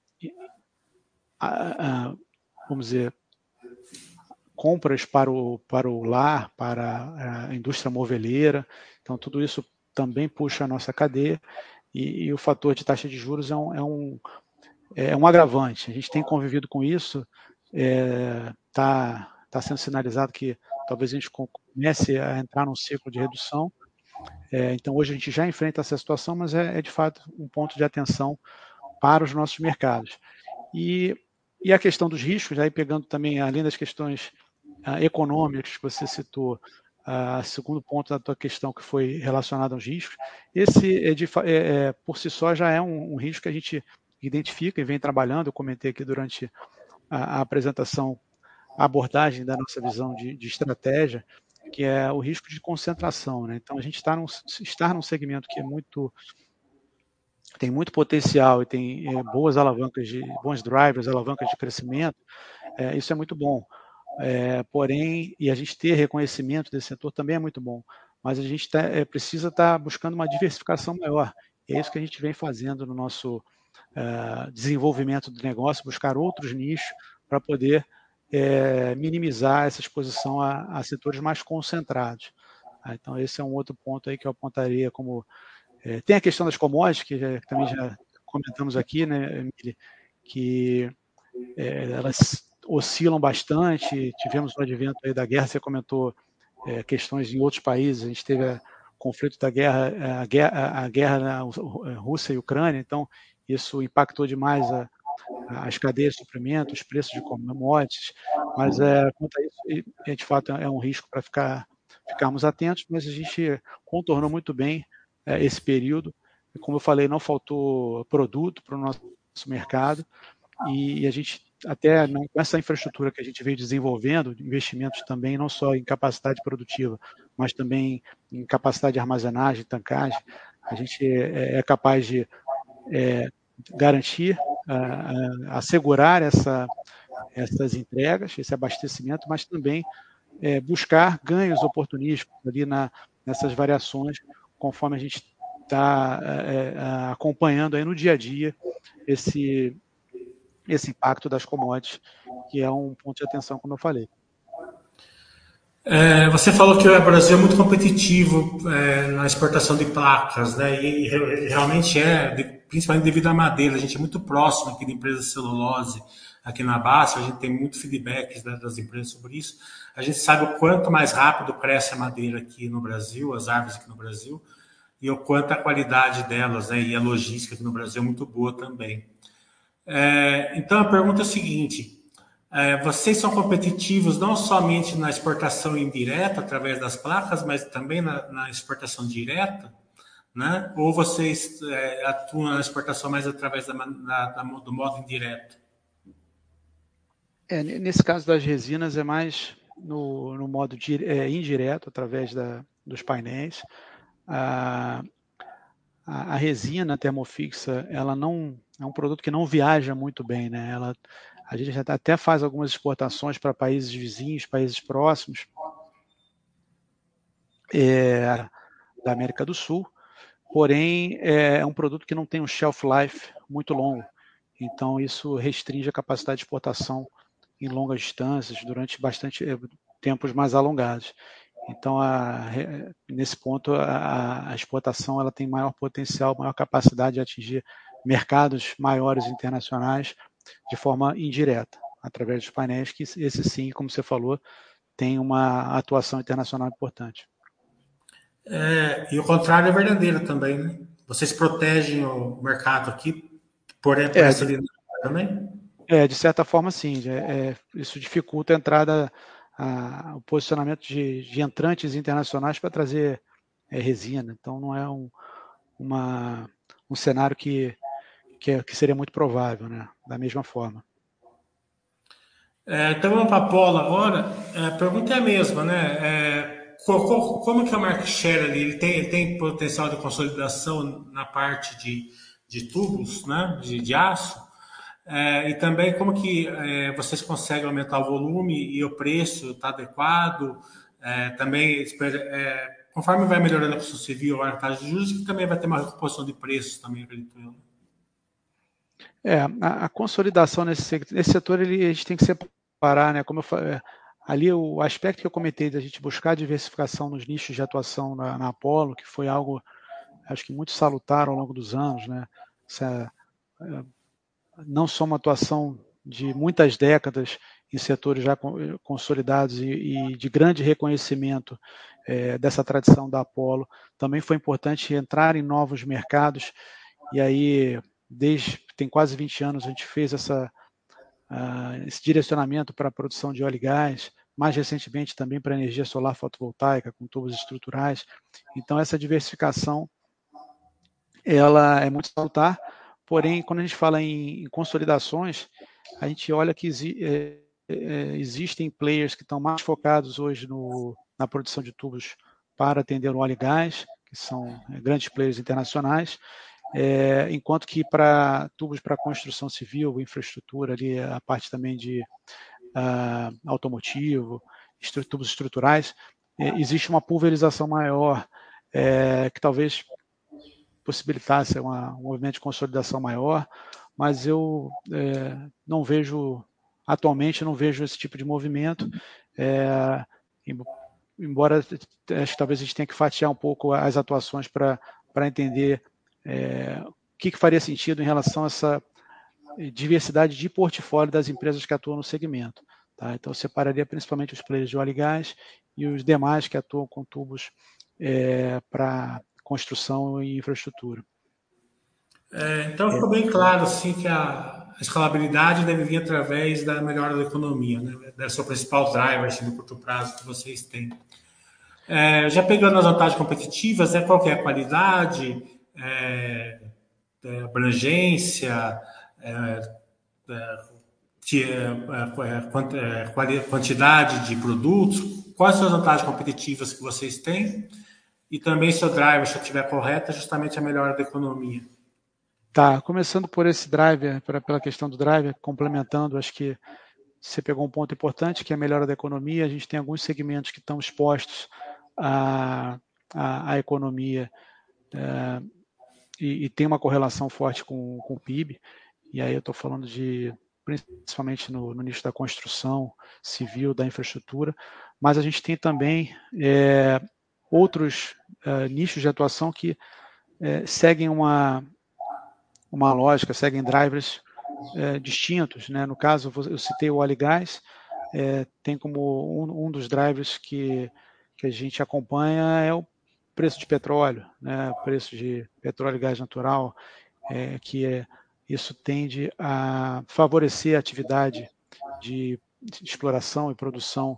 Speaker 2: a, a, vamos dizer compras para o, para o lar, para a indústria moveleira. Então, tudo isso também puxa a nossa cadeia e, e o fator de taxa de juros é um, é um, é um agravante. A gente tem convivido com isso, está é, tá, tá sendo sinalizado que talvez a gente comece a entrar num ciclo de redução. É, então, hoje a gente já enfrenta essa situação, mas é, é, de fato um ponto de atenção para os nossos mercados. E, e a questão dos riscos, aí pegando também, além das questões uh, econômicas que você citou, uh, segundo ponto da tua questão que foi relacionado aos riscos, esse é de, é, é, por si só já é um, um, risco que a gente identifica e vem trabalhando. Eu comentei aqui durante a, a apresentação a abordagem da nossa visão de, de, estratégia, que é o risco de concentração. Né? Então, a gente está num, estar num segmento que é muito tem muito potencial e tem é, boas alavancas de bons drivers, alavancas de crescimento, é, isso é muito bom. É, porém, e a gente ter reconhecimento desse setor também é muito bom, mas a gente tá, precisa estar tá buscando uma diversificação maior. E é isso que a gente vem fazendo no nosso desenvolvimento do negócio, buscar outros nichos para poder é, minimizar essa exposição a, a, setores mais concentrados. Tá? Então, esse é um outro ponto aí que eu apontaria como. É, tem a questão das commodities, que, já, também já comentamos aqui, né, Emília, que é, elas oscilam bastante. Tivemos o advento aí da guerra, você comentou é, questões em outros países, a gente teve o conflito da guerra, a guerra, a guerra na Rússia e Ucrânia, então isso impactou demais a, as cadeias de suprimento, os preços de commodities, mas é, quanto a isso, de fato é um risco para ficar, ficarmos atentos, mas a gente contornou muito bem é, esse período. Como eu falei, não faltou produto para o nosso mercado e a gente até com essa infraestrutura que a gente veio desenvolvendo, investimentos também não só em capacidade produtiva, mas também em capacidade de armazenagem, tancagem, a gente é, é capaz de é, garantir, assegurar essa, essas entregas, esse abastecimento, mas também é, buscar ganhos oportunísticos ali na, nessas variações, conforme a gente está é, é, acompanhando aí no dia a dia esse, esse impacto das commodities, que é um ponto de atenção, como eu falei.
Speaker 1: É, você falou que o Brasil é muito competitivo é, na exportação de placas, né? E, e realmente é, de, principalmente devido à madeira. A gente é muito próximo aqui de empresas de celulose aqui na base. A gente tem muito feedback das empresas sobre isso. A gente sabe o quanto mais rápido cresce a madeira aqui no Brasil, as árvores aqui no Brasil, e o quanto a qualidade delas, né? E a logística aqui no Brasil é muito boa também. É, então a pergunta é a seguinte: é, vocês são competitivos não somente na exportação indireta através das placas, mas também na, na exportação direta, né? Ou vocês é, atuam na exportação mais através da, na, da, do modo indireto?
Speaker 2: É, nesse caso das resinas é mais no, no modo é, indireto através da, dos painéis. A, a, a resina termofixa, ela não é um produto que não viaja muito bem, né? Ela, a gente até faz algumas exportações para países vizinhos, países próximos é, da América do Sul, porém é, é um produto que não tem um shelf life muito longo, então isso restringe a capacidade de exportação em longas distâncias durante bastante é, tempos mais alongados. Então, a, nesse ponto, a, a, exportação ela tem maior potencial, maior capacidade de atingir mercados maiores internacionais de forma indireta, através dos painéis, que esse sim, como você falou, tem uma atuação internacional importante.
Speaker 1: É, e o contrário é verdadeiro também, né? Vocês protegem o mercado aqui por, por é, essa linha também?
Speaker 2: É, de certa forma, sim. É, é, isso dificulta a entrada, a, o posicionamento de, de entrantes internacionais para trazer é, resina. Então, não é um, uma, um cenário que que, é, que seria muito provável, né? Da mesma forma.
Speaker 1: É, então vamos para a Paula agora. A pergunta é a mesma, né? É, como, como que é o market share ali? Ele tem, ele tem potencial de consolidação na parte de, de tubos, né? De, de aço? É, e também como que é, vocês conseguem aumentar o volume e o preço está adequado? É, também, é, conforme vai melhorando a construção civil, a taxa de juros, que também vai ter uma recomposição de preços também, acredito eu.
Speaker 2: É, a, a consolidação nesse, nesse setor ele, a gente tem que separar, né? Como eu falei, ali o aspecto que eu comentei da gente buscar diversificação nos nichos de atuação na, na Apollo, que foi algo, acho que muito salutar ao longo dos anos, né? Essa, é, não só uma atuação de muitas décadas em setores já consolidados e, e de grande reconhecimento é, dessa tradição da Apollo, também foi importante entrar em novos mercados, e aí, desde tem quase 20 anos, a gente fez essa, uh, esse direcionamento para a produção de óleo e gás, mais recentemente também para energia solar fotovoltaica, com tubos estruturais. Então, essa diversificação ela é muito salutar, porém, quando a gente fala em, em consolidações, a gente olha que exi é, é, existem players que estão mais focados hoje no, na produção de tubos para atender o óleo e gás, que são é, grandes players internacionais, é, enquanto que para tubos para construção civil, infraestrutura, ali, a parte também de uh, automotivo, estru tubos estruturais, é, existe uma pulverização maior, é, que talvez possibilitasse uma, um movimento de consolidação maior, mas eu é, não vejo, atualmente, não vejo esse tipo de movimento, é, embora acho que talvez a gente tenha que fatiar um pouco as atuações para entender é, o que, que, faria sentido em relação a essa diversidade de portfólio das empresas que atuam no segmento. Tá? Então, eu separaria principalmente os players de óleo e gás e os demais que atuam com tubos é, para construção e infraestrutura.
Speaker 1: É, então, ficou bem claro assim, que a escalabilidade deve vir através da melhora da economia, né? o principal driver assim, no curto prazo que vocês têm. É, já pegando as vantagens competitivas, né, qual é a qualidade, é, é, abrangência, é, quantidade de produtos, quais são as vantagens competitivas que vocês têm e também se o driver se estiver correto, é justamente a melhora da economia.
Speaker 2: Tá, começando por esse driver, pela questão do driver, complementando, acho que você pegou um ponto importante, que é a melhora da economia. A gente tem alguns segmentos que estão expostos à, à, à economia é, e, e, tem uma correlação forte com, com o PIB. E aí eu estou falando de principalmente no, no, nicho da construção civil, da infraestrutura, mas a gente tem também é, outros é, nichos de atuação que é, seguem uma, uma lógica, seguem drivers é, distintos. Né? No caso, eu citei o óleo é, tem como um, um, dos drivers que, que a gente acompanha é o preço de petróleo, né? preço de petróleo e gás natural, é, que é, isso tende a favorecer a atividade de, exploração e produção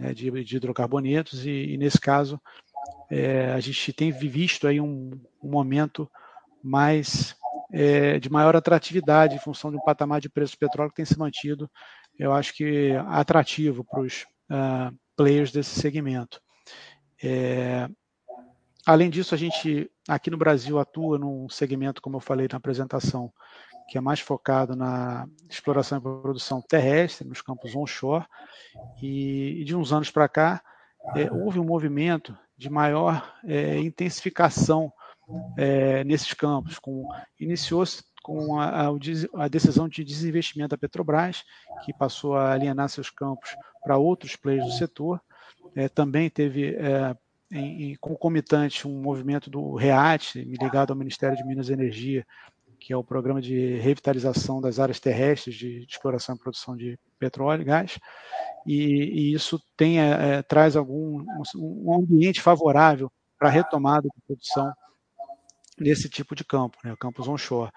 Speaker 2: né, de, de, hidrocarbonetos, e, e nesse caso é, a gente tem visto aí um, um momento mais é, de maior atratividade em função de um patamar de preço do petróleo que tem se mantido, eu acho que atrativo para os uh, players desse segmento. É, além disso, a gente aqui no Brasil atua num segmento, como eu falei na apresentação, que é mais focado na exploração e produção terrestre, nos campos onshore, e, de uns anos para cá é, houve um movimento de maior é, intensificação é, nesses campos. Iniciou-se com a, a, a, decisão de desinvestimento da Petrobras, que passou a alienar seus campos para outros players do setor. É, também teve é, em, em, concomitante um movimento do REAT, ligado ao Ministério de Minas e Energia, que é o programa de revitalização das áreas terrestres de, exploração e produção de petróleo e gás, e, e isso tem, é, traz algum um ambiente favorável para a retomada de produção nesse tipo de campo, né, campos onshore.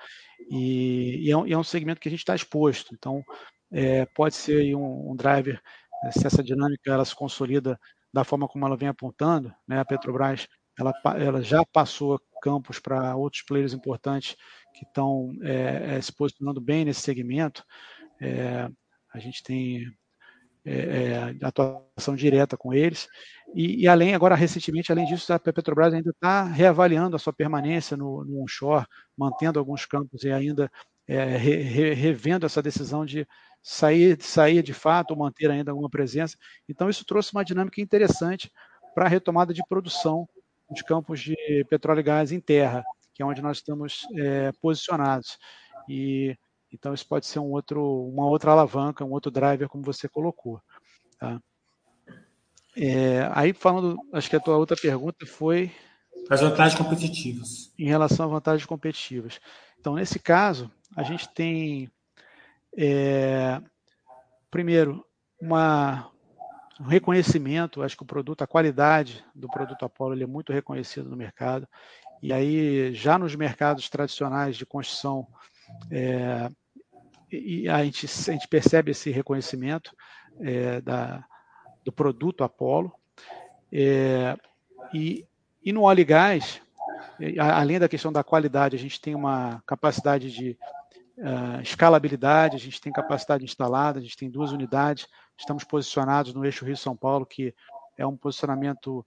Speaker 2: E, e, é, um, e, é, um, segmento que a gente está exposto. Então, é, pode ser um, um, driver, né, se essa dinâmica ela se consolida da forma como ela vem apontando, né, a Petrobras ela, ela já passou campos para outros players importantes que estão é, é, se posicionando bem nesse segmento. É, a gente tem é, é, atuação direta com eles. E, e, além, agora recentemente, além disso, a Petrobras ainda está reavaliando a sua permanência no, no, onshore, mantendo alguns campos e ainda é, re, revendo essa decisão de sair, sair de fato ou manter ainda alguma presença. Então, isso trouxe uma dinâmica interessante para a retomada de produção de campos de petróleo e gás em terra, que é onde nós estamos é, posicionados. E então isso pode ser um outro, uma outra alavanca, um outro driver, como você colocou. Tá? É, aí falando, acho que a tua outra pergunta foi
Speaker 1: as vantagens competitivas.
Speaker 2: Em relação a vantagens competitivas. Então, nesse caso, a gente tem é, primeiro uma, um reconhecimento, acho que o produto, a qualidade do produto Apollo ele é muito reconhecido no mercado. E aí, já nos mercados tradicionais de construção, é, e a gente, a gente percebe esse reconhecimento é, da, do produto Apollo. É, e, e no óleo e gás, além da questão da qualidade, a gente tem uma capacidade de uh, escalabilidade, a gente tem capacidade instalada, a gente tem duas unidades, estamos posicionados no eixo Rio-São Paulo, que é um posicionamento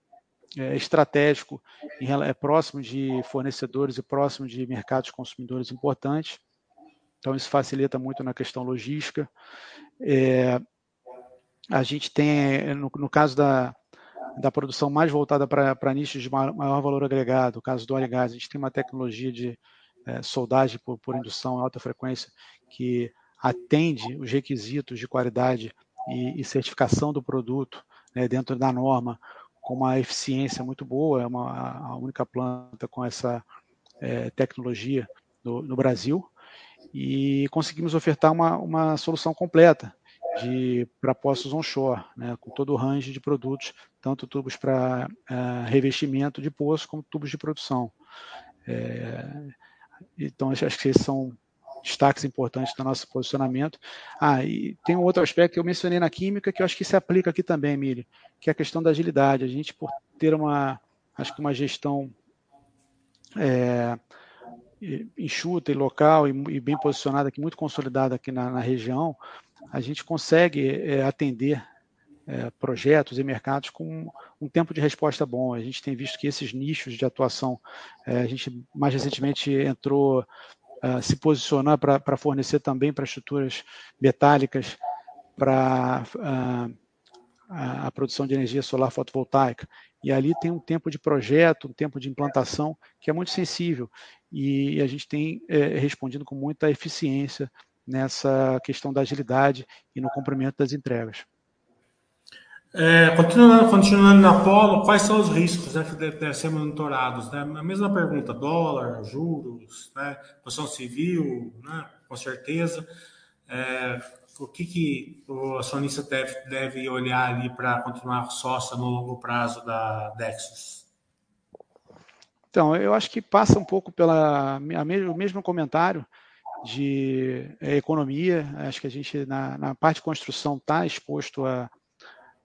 Speaker 2: é, estratégico, em, é próximo de fornecedores e próximo de mercados consumidores importantes. Então, isso facilita muito na questão logística. É, a gente tem, no, no caso da, da produção mais voltada para nichos de maior valor agregado, o caso do óleo e gás, a gente tem uma tecnologia de é, soldagem por, por indução em alta frequência que atende os requisitos de qualidade e, e certificação do produto né, dentro da norma com uma eficiência muito boa, é uma, a única planta com essa é, tecnologia no, no Brasil e conseguimos ofertar uma, uma solução completa para poços onshore, né, com todo o range de produtos, tanto tubos para uh, revestimento de poço como tubos de produção. É, então, acho que esses são destaques importantes do nosso posicionamento. Ah, e tem um outro aspecto que eu mencionei na química que eu acho que se aplica aqui também, Emílio, que é a questão da agilidade. A gente, por ter uma, acho que uma gestão é, enxuta e local e, e, bem posicionada aqui, muito consolidada aqui na, na região, a gente consegue é, atender é, projetos e mercados com um tempo de resposta bom. A gente tem visto que esses nichos de atuação, é, a gente mais recentemente entrou, uh, se posicionar para fornecer também para estruturas metálicas para uh, a, produção de energia solar fotovoltaica. E ali tem um tempo de projeto, um tempo de implantação que é muito sensível. E a gente tem é, respondido com muita eficiência nessa questão da agilidade e no cumprimento das entregas.
Speaker 1: É, continuando, continuando na Polo, quais são os riscos né, que devem ser monitorados? Né? A mesma pergunta, dólar, juros, né, posição civil, né, com certeza. É, o que, que o acionista deve, deve olhar ali para continuar sócia no longo prazo da Dexus?
Speaker 2: Então, eu acho que passa um pouco pela o mesmo comentário de é, economia. Acho que a gente, na, na parte de construção, está exposto a,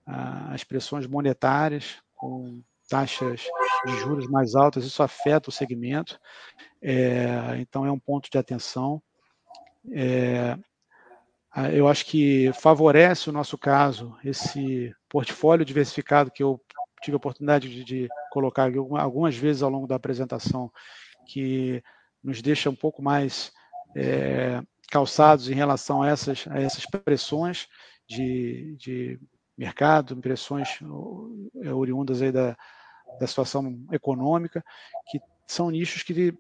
Speaker 2: as pressões monetárias, com taxas de juros mais altas, isso afeta o segmento. É, então, é um ponto de atenção. É, eu acho que favorece o nosso caso esse portfólio diversificado que eu tive a oportunidade de, de colocar algumas vezes ao longo da apresentação, que nos deixa um pouco mais é, calçados em relação a essas, a essas pressões de, de mercado, pressões é, oriundas aí da, da situação econômica, que são nichos que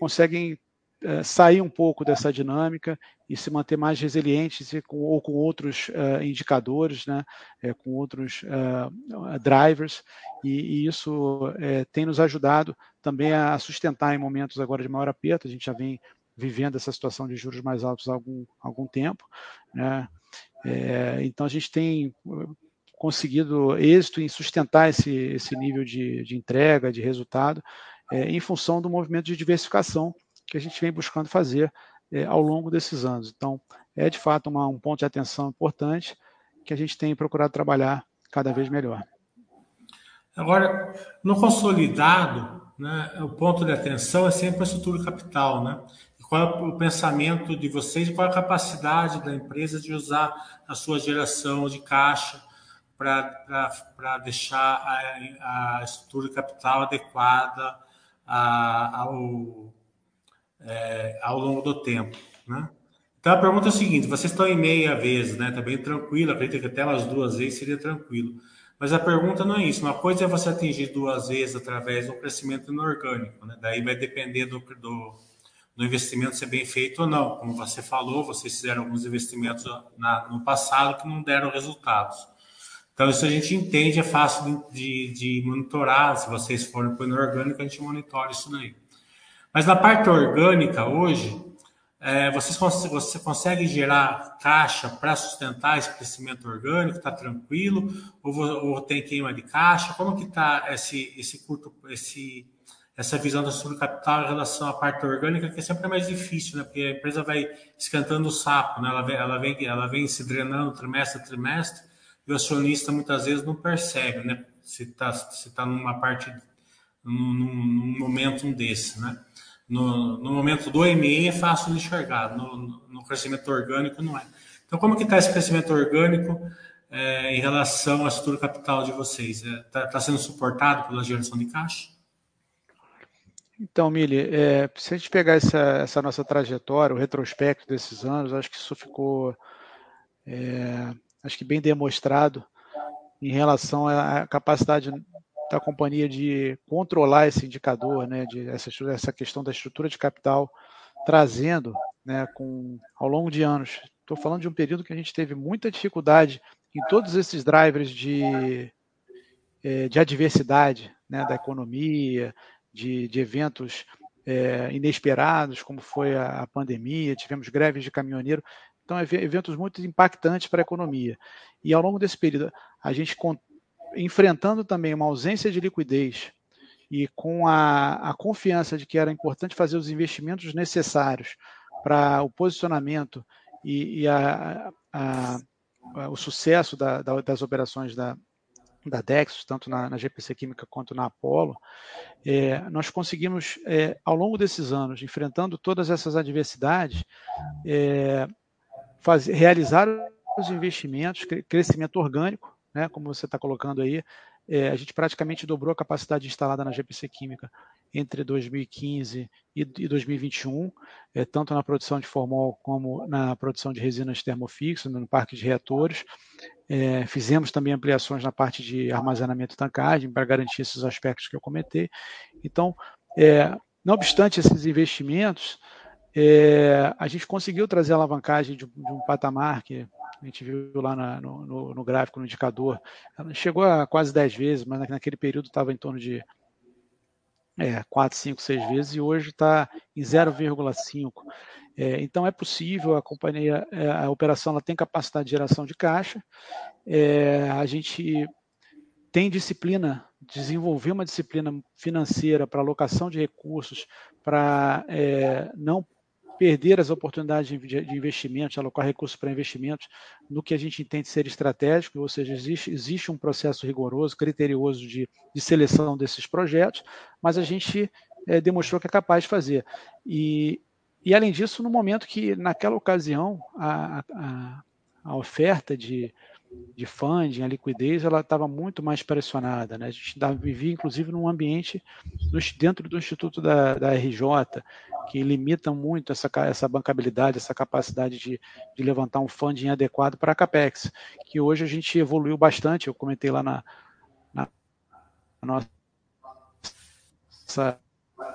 Speaker 2: conseguem é, sair um pouco dessa dinâmica e se manter mais resilientes com, ou com outros uh, indicadores, né, é, com outros uh, drivers, e, e isso é, tem nos ajudado também a sustentar em momentos agora de maior aperto. A gente já vem vivendo essa situação de juros mais altos há algum, algum tempo. Né? É, então, a gente tem uh, conseguido êxito em sustentar esse, esse nível de, de entrega, de resultado, é, em função do movimento de diversificação que a gente vem buscando fazer é, ao longo desses anos. Então, é de fato uma, um ponto de atenção importante que a gente tem procurado trabalhar cada vez melhor.
Speaker 1: Agora, no consolidado, né, o ponto de atenção é sempre a estrutura capital, né? Qual é o pensamento de vocês e qual é a capacidade da empresa de usar a sua geração de caixa para deixar a, a, estrutura capital adequada a, ao, é, ao longo do tempo. Né? Então a pergunta é a seguinte: vocês estão em meia vez, né? Está bem tranquilo, acredito que até umas duas vezes seria tranquilo. Mas a pergunta não é isso. Uma coisa é você atingir duas vezes através do crescimento inorgânico, né? Daí vai depender do, do do investimento ser bem feito ou não. Como você falou, vocês fizeram alguns investimentos na, no passado que não deram resultados. Então, isso a gente entende, é fácil de, de monitorar. Se vocês forem para o inorgânico, a gente monitora isso daí. Mas na parte orgânica, hoje, é, vocês você consegue gerar caixa para sustentar esse crescimento orgânico? Está tranquilo? Ou, ou, tem queima de caixa? Como que está esse, esse curto, esse, essa visão da estrutura capital em relação à parte orgânica, que é sempre mais difícil, né? Porque a empresa vai esquentando o sapo, né? Ela vem, ela vem, ela vem se drenando trimestre a trimestre e o acionista muitas vezes não percebe, né? Se está se tá numa parte, num, num momento desse, né? No, no momento do EME é fácil de enxergar, no, no crescimento orgânico não é. Então, como que está esse crescimento orgânico é, em relação à estrutura capital de vocês? Está é, tá, tá sendo suportado pela geração de caixa?
Speaker 2: Então, Mili, é, se a gente pegar essa, essa, nossa trajetória, o retrospecto desses anos, acho que isso ficou é, acho que bem demonstrado em relação à capacidade da companhia de controlar esse indicador, né, de essa, essa questão da estrutura de capital, trazendo, né, com, ao longo de anos. Estou falando de um período que a gente teve muita dificuldade em todos esses drivers de, é, de adversidade, né, da economia, de, de eventos é, inesperados, como foi a, a pandemia, tivemos greves de caminhoneiro. Então, eventos muito impactantes para a economia. E ao longo desse período, a gente enfrentando também uma ausência de liquidez e com a, a confiança de que era importante fazer os investimentos necessários para o posicionamento e, e a, a, o sucesso da, da, das operações da, da Dexos, tanto na, na, GPC Química quanto na Apollo, é, nós conseguimos, é, ao longo desses anos, enfrentando todas essas adversidades, é, fazer, realizar os investimentos, crescimento orgânico, né, como você está colocando aí, é, a gente praticamente dobrou a capacidade instalada na GPC Química entre 2015 e, e 2021, é, tanto na produção de formol como na produção de resinas termofixas, no parque de reatores. É, fizemos também ampliações na parte de armazenamento e tancagem para garantir esses aspectos que eu comentei. Então, é, não obstante esses investimentos, é, a gente conseguiu trazer a alavancagem de, de um patamar que a gente viu lá na, no, no, no, gráfico, no indicador, ela chegou a quase 10 vezes, mas naquele período estava em torno de é, 4, 5, 6 vezes, e hoje está em 0,5. É, então é possível, a companhia, é, a operação ela tem capacidade de geração de caixa, é, a gente tem disciplina, desenvolver uma disciplina financeira para alocação de recursos, para é, não perder as oportunidades de investimento, alocar recursos para investimentos no que a gente entende ser estratégico, ou seja, existe, existe um processo rigoroso, criterioso de, de seleção desses projetos, mas a gente é, demonstrou que é capaz de fazer. E, e, além disso, no momento que, naquela ocasião, a, a, a oferta de, de funding, a liquidez, ela estava muito mais pressionada. Né? A gente vivia, inclusive, num ambiente dentro do Instituto da, da RJ, que limita muito essa, essa bancabilidade, essa capacidade de, de levantar um funding adequado para a CAPEX, que hoje a gente evoluiu bastante, eu comentei lá na, na nossa a,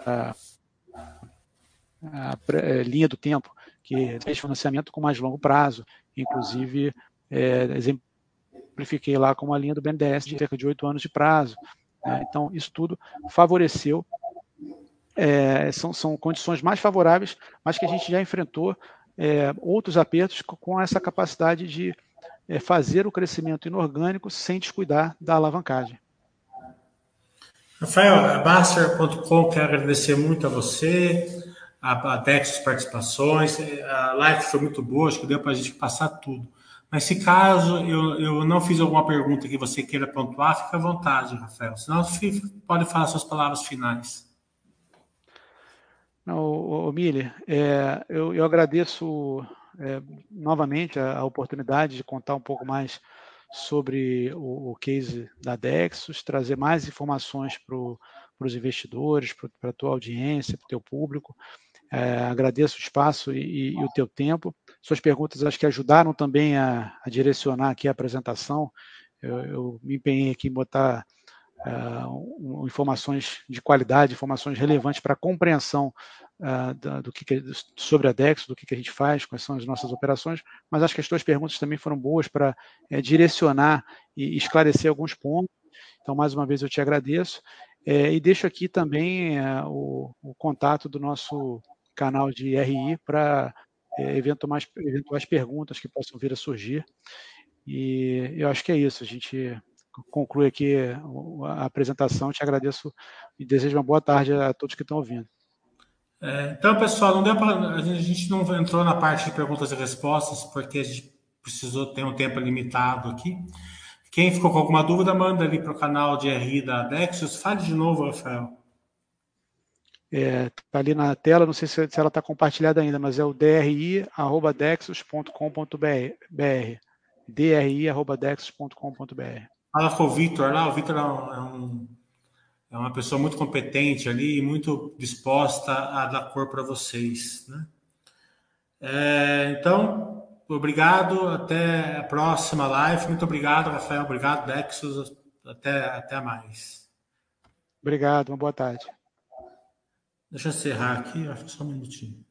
Speaker 2: a, a, é, linha do tempo, que fez financiamento com mais longo prazo, inclusive é, exemplifiquei lá com a linha do BNDES de cerca de oito anos de prazo. Né? Então, isso tudo favoreceu, é, são, são condições mais favoráveis, mas que a gente já enfrentou é, outros apertos com essa capacidade de é, fazer o crescimento inorgânico sem descuidar da alavancagem.
Speaker 1: Rafael, a Baster.com quer agradecer muito a você, a, Dex participações. A live foi muito boa, acho que deu para a gente passar tudo. Mas se caso eu, eu não fiz alguma pergunta que você queira pontuar, fica à vontade, Rafael. Senão, pode falar suas palavras finais.
Speaker 2: Não, Miller, é, eu, eu, agradeço é, novamente a, a, oportunidade de contar um pouco mais sobre o, o case da Dexus, trazer mais informações para os investidores, para a tua audiência, para o teu público. É, agradeço o espaço e, e, o teu tempo. Suas perguntas acho que ajudaram também a, a direcionar aqui a apresentação. Eu, eu, me empenhei aqui em botar uh, informações de qualidade, informações relevantes para a compreensão uh, do que, que, sobre a Dex, do que, que a gente faz, quais são as nossas operações, mas acho que as tuas perguntas também foram boas para é, direcionar e esclarecer alguns pontos. Então, mais uma vez, eu te agradeço. É, e deixo aqui também é, o, o, contato do nosso canal de RI para é, eventuais, eventuais perguntas que possam vir a surgir. E eu acho que é isso. A gente conclui aqui a apresentação. Te agradeço e desejo uma boa tarde a todos que estão ouvindo.
Speaker 1: É, então, pessoal, não deu pra, a gente não entrou na parte de perguntas e respostas, porque a gente precisou ter um tempo limitado aqui. Quem ficou com alguma dúvida, manda ali para o canal de RI da Dexus. Fale de novo, Rafael.
Speaker 2: Está é, tá ali na tela, não sei se, se ela está compartilhada ainda, mas é o dri.dexus.com.br. dri.dexus.com.br.
Speaker 1: Fala com o Vitor lá, o Vitor é, um, é uma pessoa muito competente ali, muito disposta a dar cor para vocês. Né? É, então, obrigado, até a próxima live. Muito obrigado, Rafael, obrigado, Dexus, até, até mais.
Speaker 2: Obrigado, uma boa tarde.
Speaker 1: Deixa eu encerrar aqui, só um minutinho.